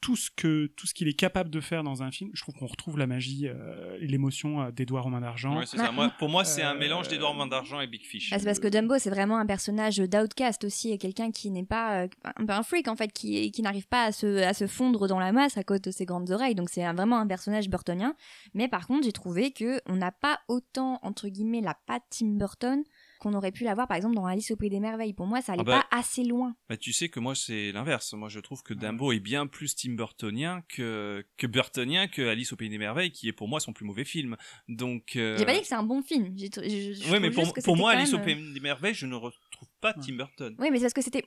Tout ce que tout ce qu'il est capable de faire dans un film. Je trouve qu'on retrouve la magie euh, et l'émotion euh, d'Edouard aux mains d'argent. Ouais, c'est ça. Moi, pour moi, c'est un Euh, mélange d'Edouard Main d'Argent et Big Fish. Ah, c'est parce que Dumbo, c'est vraiment un personnage d'outcast aussi, et quelqu'un qui n'est pas euh, un peu un freak en fait, qui, qui n'arrive pas à se, à se fondre dans la masse à cause de ses grandes oreilles. Donc c'est vraiment un personnage burtonien. Mais par contre, j'ai trouvé que on n'a pas autant entre guillemets la patte Tim Burton qu'on aurait pu l'avoir par exemple dans Alice au pays des merveilles. Pour moi, ça allait Ah bah, pas assez loin. Bah, tu sais que moi, c'est l'inverse. Moi, je trouve que Dumbo est bien plus Tim Burtonien que, que Burtonien que Alice au Pays des Merveilles, qui est pour moi son plus mauvais film. Donc. euh, J'ai pas dit que c'est un bon film. J'ai Ouais, mais pour, moi, Alice au Pays des Merveilles, je ne retrouve pas Tim Burton. Oui, mais c'est parce que c'était.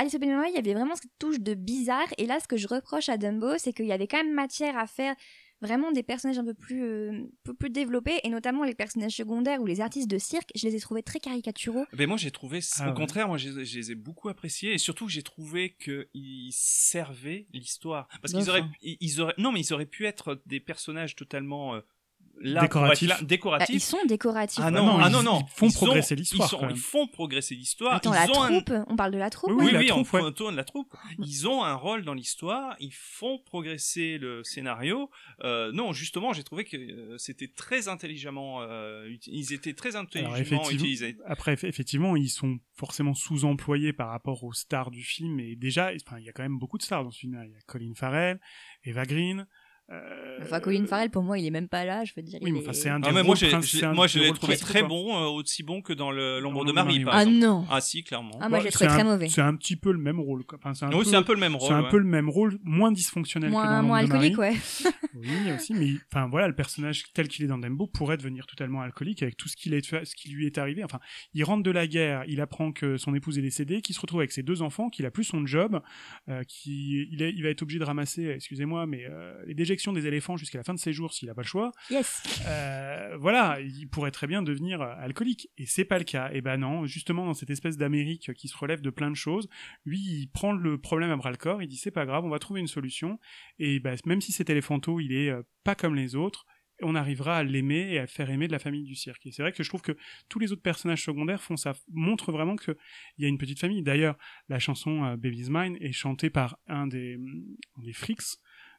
Alice au Pays des Merveilles, il y avait vraiment cette touche de bizarre. Et là, ce que je reproche à Dumbo, c'est qu'il y avait quand même matière à faire vraiment des personnages un peu plus, euh, peu plus développés. Et notamment les personnages secondaires ou les artistes de cirque, je les ai trouvés très caricaturaux. Ben moi j'ai trouvé, Ah au ouais. contraire, moi je, je les ai beaucoup appréciés et surtout j'ai trouvé qu'ils servaient l'histoire parce qu'ils auraient, ils, ils auraient, non mais ils auraient pu être des personnages totalement euh, là Décoratifs. là, décoratifs. Ah, ils sont décoratifs. Ah non, non, ah ils- non, non, ils font Ils progresser l'histoire, Ils, ils font progresser l'histoire. Attends, ils la ont un- troupe, on parle de la troupe Oui, Oui, oui, troupe, on ouais. tourne la troupe. Ils ont un rôle dans l'histoire, ils font progresser le scénario. Euh, non, justement, j'ai trouvé que euh, c'était très intelligemment, euh, ils étaient très Alors, intelligemment effectivement, utilisés. après, eff- effectivement, ils sont forcément sous-employés par rapport aux stars du film. Et déjà, il y a quand même beaucoup de stars dans ce film. Il y a Colin Farrell, Eva Green. Euh, Enfin, Colin Farrell, pour moi, il est même pas là, je veux dire. Oui, mais enfin, est- c'est un des Ah, mais moi, j'ai- j'ai- je l'ai trouvé très quoi. bon, euh, aussi bon que dans l'ombre de Marie, Marie, par Ah exemple. non. Ah si, clairement. Ah, moi, je l'ai trouvé c'est très un- mauvais. C'est un petit peu le même rôle. Enfin, c'est un Oui, peu- c'est un peu le même rôle, C'est un ouais. peu le même rôle, moins dysfonctionnel que dans Moins, moins de alcoolique, Marie. ouais. Oui, aussi, mais enfin voilà, le personnage tel qu'il est dans Dumbo pourrait devenir totalement alcoolique avec tout ce, qu'il est, ce qui lui est arrivé. Enfin, il rentre de la guerre, il apprend que son épouse est décédée, qu'il se retrouve avec ses deux enfants, qu'il a plus son job, euh, qu'il il, va être obligé de ramasser, excusez-moi, mais les des éléphants jusqu'à la fin de ses jours s'il a pas le choix. Yes. Euh, voilà, il pourrait très bien devenir euh, alcoolique et c'est pas le cas. Et ben non, justement dans cette espèce d'Amérique qui se relève de plein de choses, lui il prend le problème à bras le corps, il dit c'est pas grave, on va trouver une solution et ben, même si cet éléphanto il est euh, pas comme les autres, on arrivera à l'aimer et à le faire aimer de la famille du cirque. Et c'est vrai que je trouve que tous les autres personnages secondaires font ça, montrent vraiment que il y a une petite famille. D'ailleurs, la chanson euh, Baby's Mine est chantée par un des, un des frics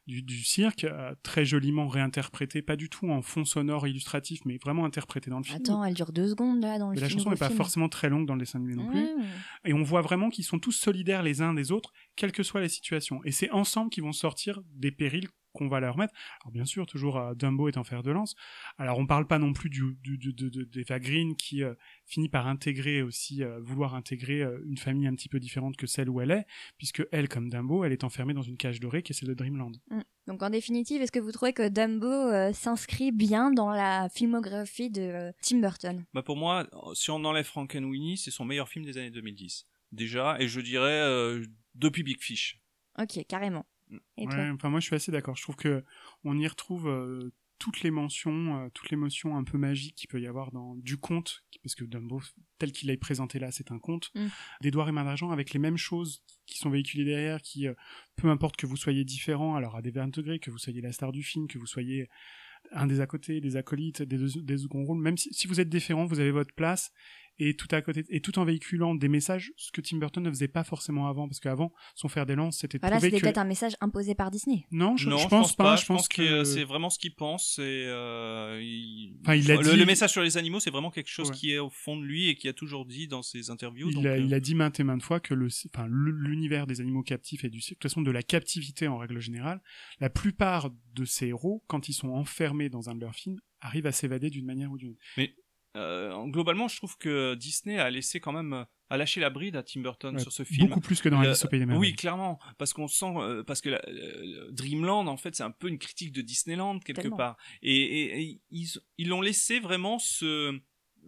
du, du cirque, euh, très joliment réinterprété, pas du tout en fond sonore illustratif, mais vraiment interprété dans le film. Attends, elle dure deux secondes là dans le Mais la chanson n'est pas forcément très longue dans le dessin animé non plus. Et on voit vraiment qu'ils sont tous solidaires les uns des autres, quelles que soient les situations. Et c'est ensemble qu'ils vont sortir des périls qu'on va leur mettre. Alors bien sûr, toujours euh, Dumbo est en fer de lance. Alors on parle pas non plus du, du, du- de, de- d'Eva Green qui euh, finit par intégrer aussi, euh, vouloir intégrer euh, une famille un petit peu différente que celle où elle est, puisque elle, comme Dumbo, elle est enfermée dans une cage dorée qui est celle de Dreamland. Mm. Donc en définitive, est-ce que vous trouvez que Dumbo euh, s'inscrit bien dans la filmographie de euh, Tim Burton? Bah pour moi, si on enlève Frankenweenie, c'est son meilleur film des années 2010. Déjà, et je dirais euh, depuis Big Fish. Ok, carrément. Et toi Ouais, enfin moi je suis assez d'accord. Je trouve que on y retrouve euh, toutes les mentions, euh, toute l'émotion un peu magique qu'il peut y avoir dans du conte, parce que Dumbo tel qu'il est présenté là, c'est un conte, Mm. d'Edouard et Main d'argent avec les mêmes choses qui sont véhiculées derrière, qui euh, peu importe que vous soyez différent, alors à des 20 degrés, que vous soyez la star du film, que vous soyez un des à côté, des acolytes, des, deux, des seconds rôles, même si, si vous êtes différent, vous avez votre place, et tout à côté, et tout en véhiculant des messages, ce que Tim Burton ne faisait pas forcément avant, parce qu'avant, son fer des lances, c'était de Voilà, c'était que... peut-être un message imposé par Disney. Non, je, non, je pense pas. Je pense que, que c'est vraiment ce qu'il pense. Et, euh, il... Enfin, il a le, dit- le message sur les animaux, c'est vraiment quelque chose Ouais. qui est au fond de lui et qui a toujours dit dans ses interviews. il, donc, a, euh, il a dit maintes et maintes fois que le, enfin, le- l'univers des animaux captifs et du de toute façon de la captivité en règle générale, la plupart de ces héros, quand ils sont enfermés dans un de leurs films, arrivent à s'évader d'une manière ou d'une autre. Mais euh, globalement, je trouve que Disney a laissé quand même, euh, a lâché la bride à Tim Burton Ouais, sur ce film. beaucoup plus que dans Le- Alice au Pays des Merveilles. Oui, clairement, parce qu'on sent, euh, parce que la- le- Dreamland, en fait, c'est un peu une critique de Disneyland quelque Tellement. part, et, et- et ils ils l'ont laissé vraiment se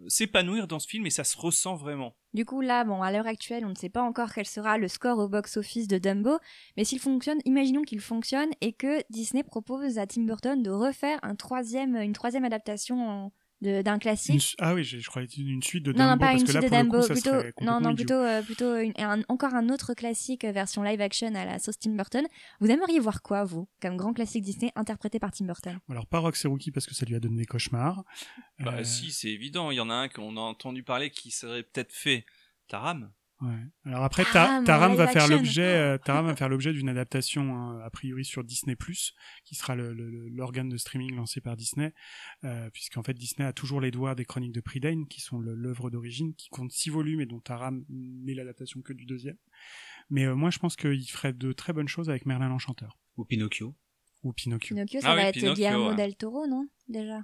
s'épanouir dans ce film et ça se ressent vraiment. Du coup, là, bon, à l'heure actuelle, on ne sait pas encore quel sera le score au box-office de Dumbo, mais s'il fonctionne, imaginons qu'il fonctionne et que Disney propose à Tim Burton de refaire un troisième, une troisième adaptation en d'un classique. Ah oui, j'ai- je croyais une suite de Non, non, Dumbo, pas parce une que là, suite de Dumbo, coup, ça plutôt, non, non, plutôt, euh, plutôt une- un- encore un autre classique euh, version live action à la sauce Tim Burton. Vous aimeriez voir quoi, vous, comme grand classique Disney interprété par Tim Burton? Alors, pas et Rookie parce que ça lui a donné des cauchemars. Bah Euh, si, c'est évident. Il y en a un qu'on a entendu parler qui serait peut-être fait. Taram. Ouais. Alors après, en Taram va faire l'objet, euh, Taram va faire l'objet d'une adaptation hein, a priori sur Disney qui sera l'organe de streaming lancé par Disney, euh, puisqu'en fait Disney a toujours les doigts des Chroniques de Prydain, qui sont le- l'œuvre d'origine, qui compte six volumes et dont Taram n'est l'adaptation que du deuxième. Mais euh, moi, je pense qu'il ferait de très bonnes choses avec Merlin l'Enchanteur Ou Pinocchio. ou Pinocchio. Pinocchio, ça Ah va oui, être Pinocchio, Guillermo ouais. del Toro, non Déjà?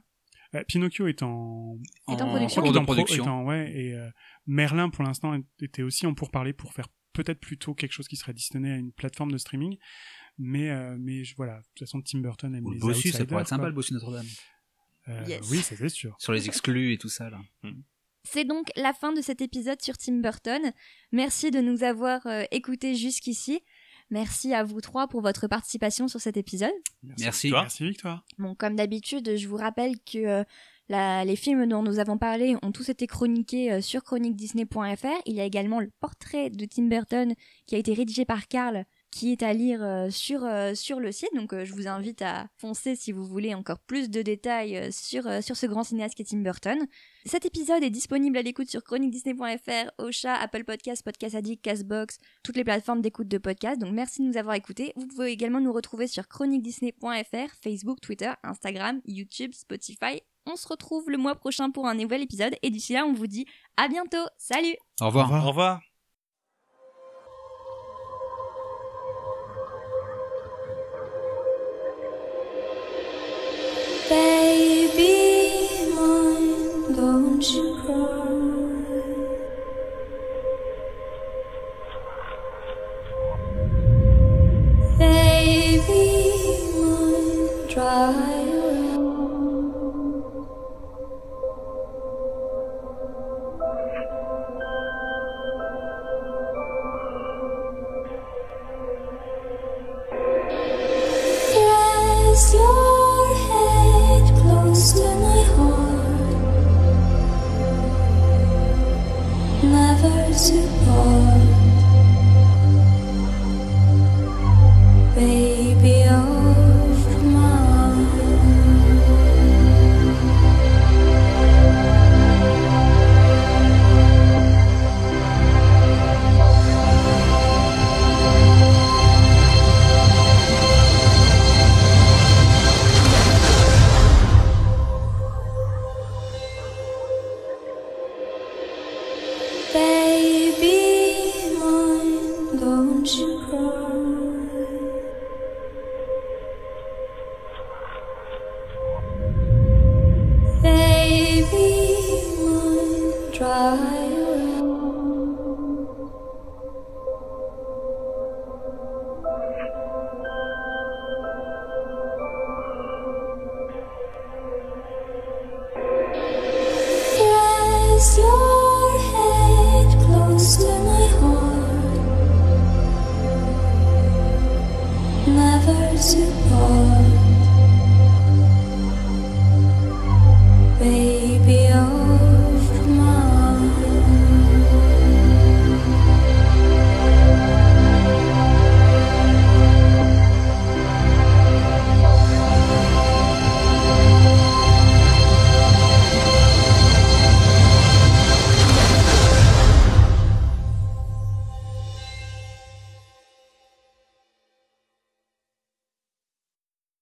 Euh, Pinocchio est en, Est en production. en production. est en- ouais, et euh, Merlin pour l'instant était aussi en pourparler pour faire peut-être plutôt quelque chose qui serait destiné à une plateforme de streaming, mais euh, mais je- voilà, de toute façon Tim Burton aime Ou le les bossu, ça outsiders, pourrait être sympa quoi. le bossu Notre-Dame. Euh, Yes. Oui, ça c'est sûr. Sur les exclus et tout ça, là. C'est donc la fin de cet épisode sur Tim Burton. Merci de nous avoir euh, écoutés jusqu'ici. Merci à vous trois pour votre participation sur cet épisode. Merci. Toi Merci Victoire. Bon, comme d'habitude, je vous rappelle que euh, la- les films dont nous avons parlé ont tous été chroniqués euh, sur chroniquedisney.fr. Il y a également le portrait de Tim Burton qui a été rédigé par Karl qui est à lire euh, sur, euh, sur le site. Donc euh, je vous invite à foncer si vous voulez encore plus de détails euh, sur, euh, sur ce grand cinéaste qui est Tim Burton. Cet épisode est disponible à l'écoute sur chroniquedisney.fr, Ocha, Apple Podcasts, Podcast Addict, Castbox, toutes les plateformes d'écoute de podcasts. Donc merci de nous avoir écoutés. Vous pouvez également nous retrouver sur chroniquedisney.fr, Facebook, Twitter, Instagram, YouTube, Spotify. On se retrouve le mois prochain pour un nouvel épisode et d'ici là on vous dit à bientôt. Salut Au revoir. Au revoir. Au revoir. Baby mine, dry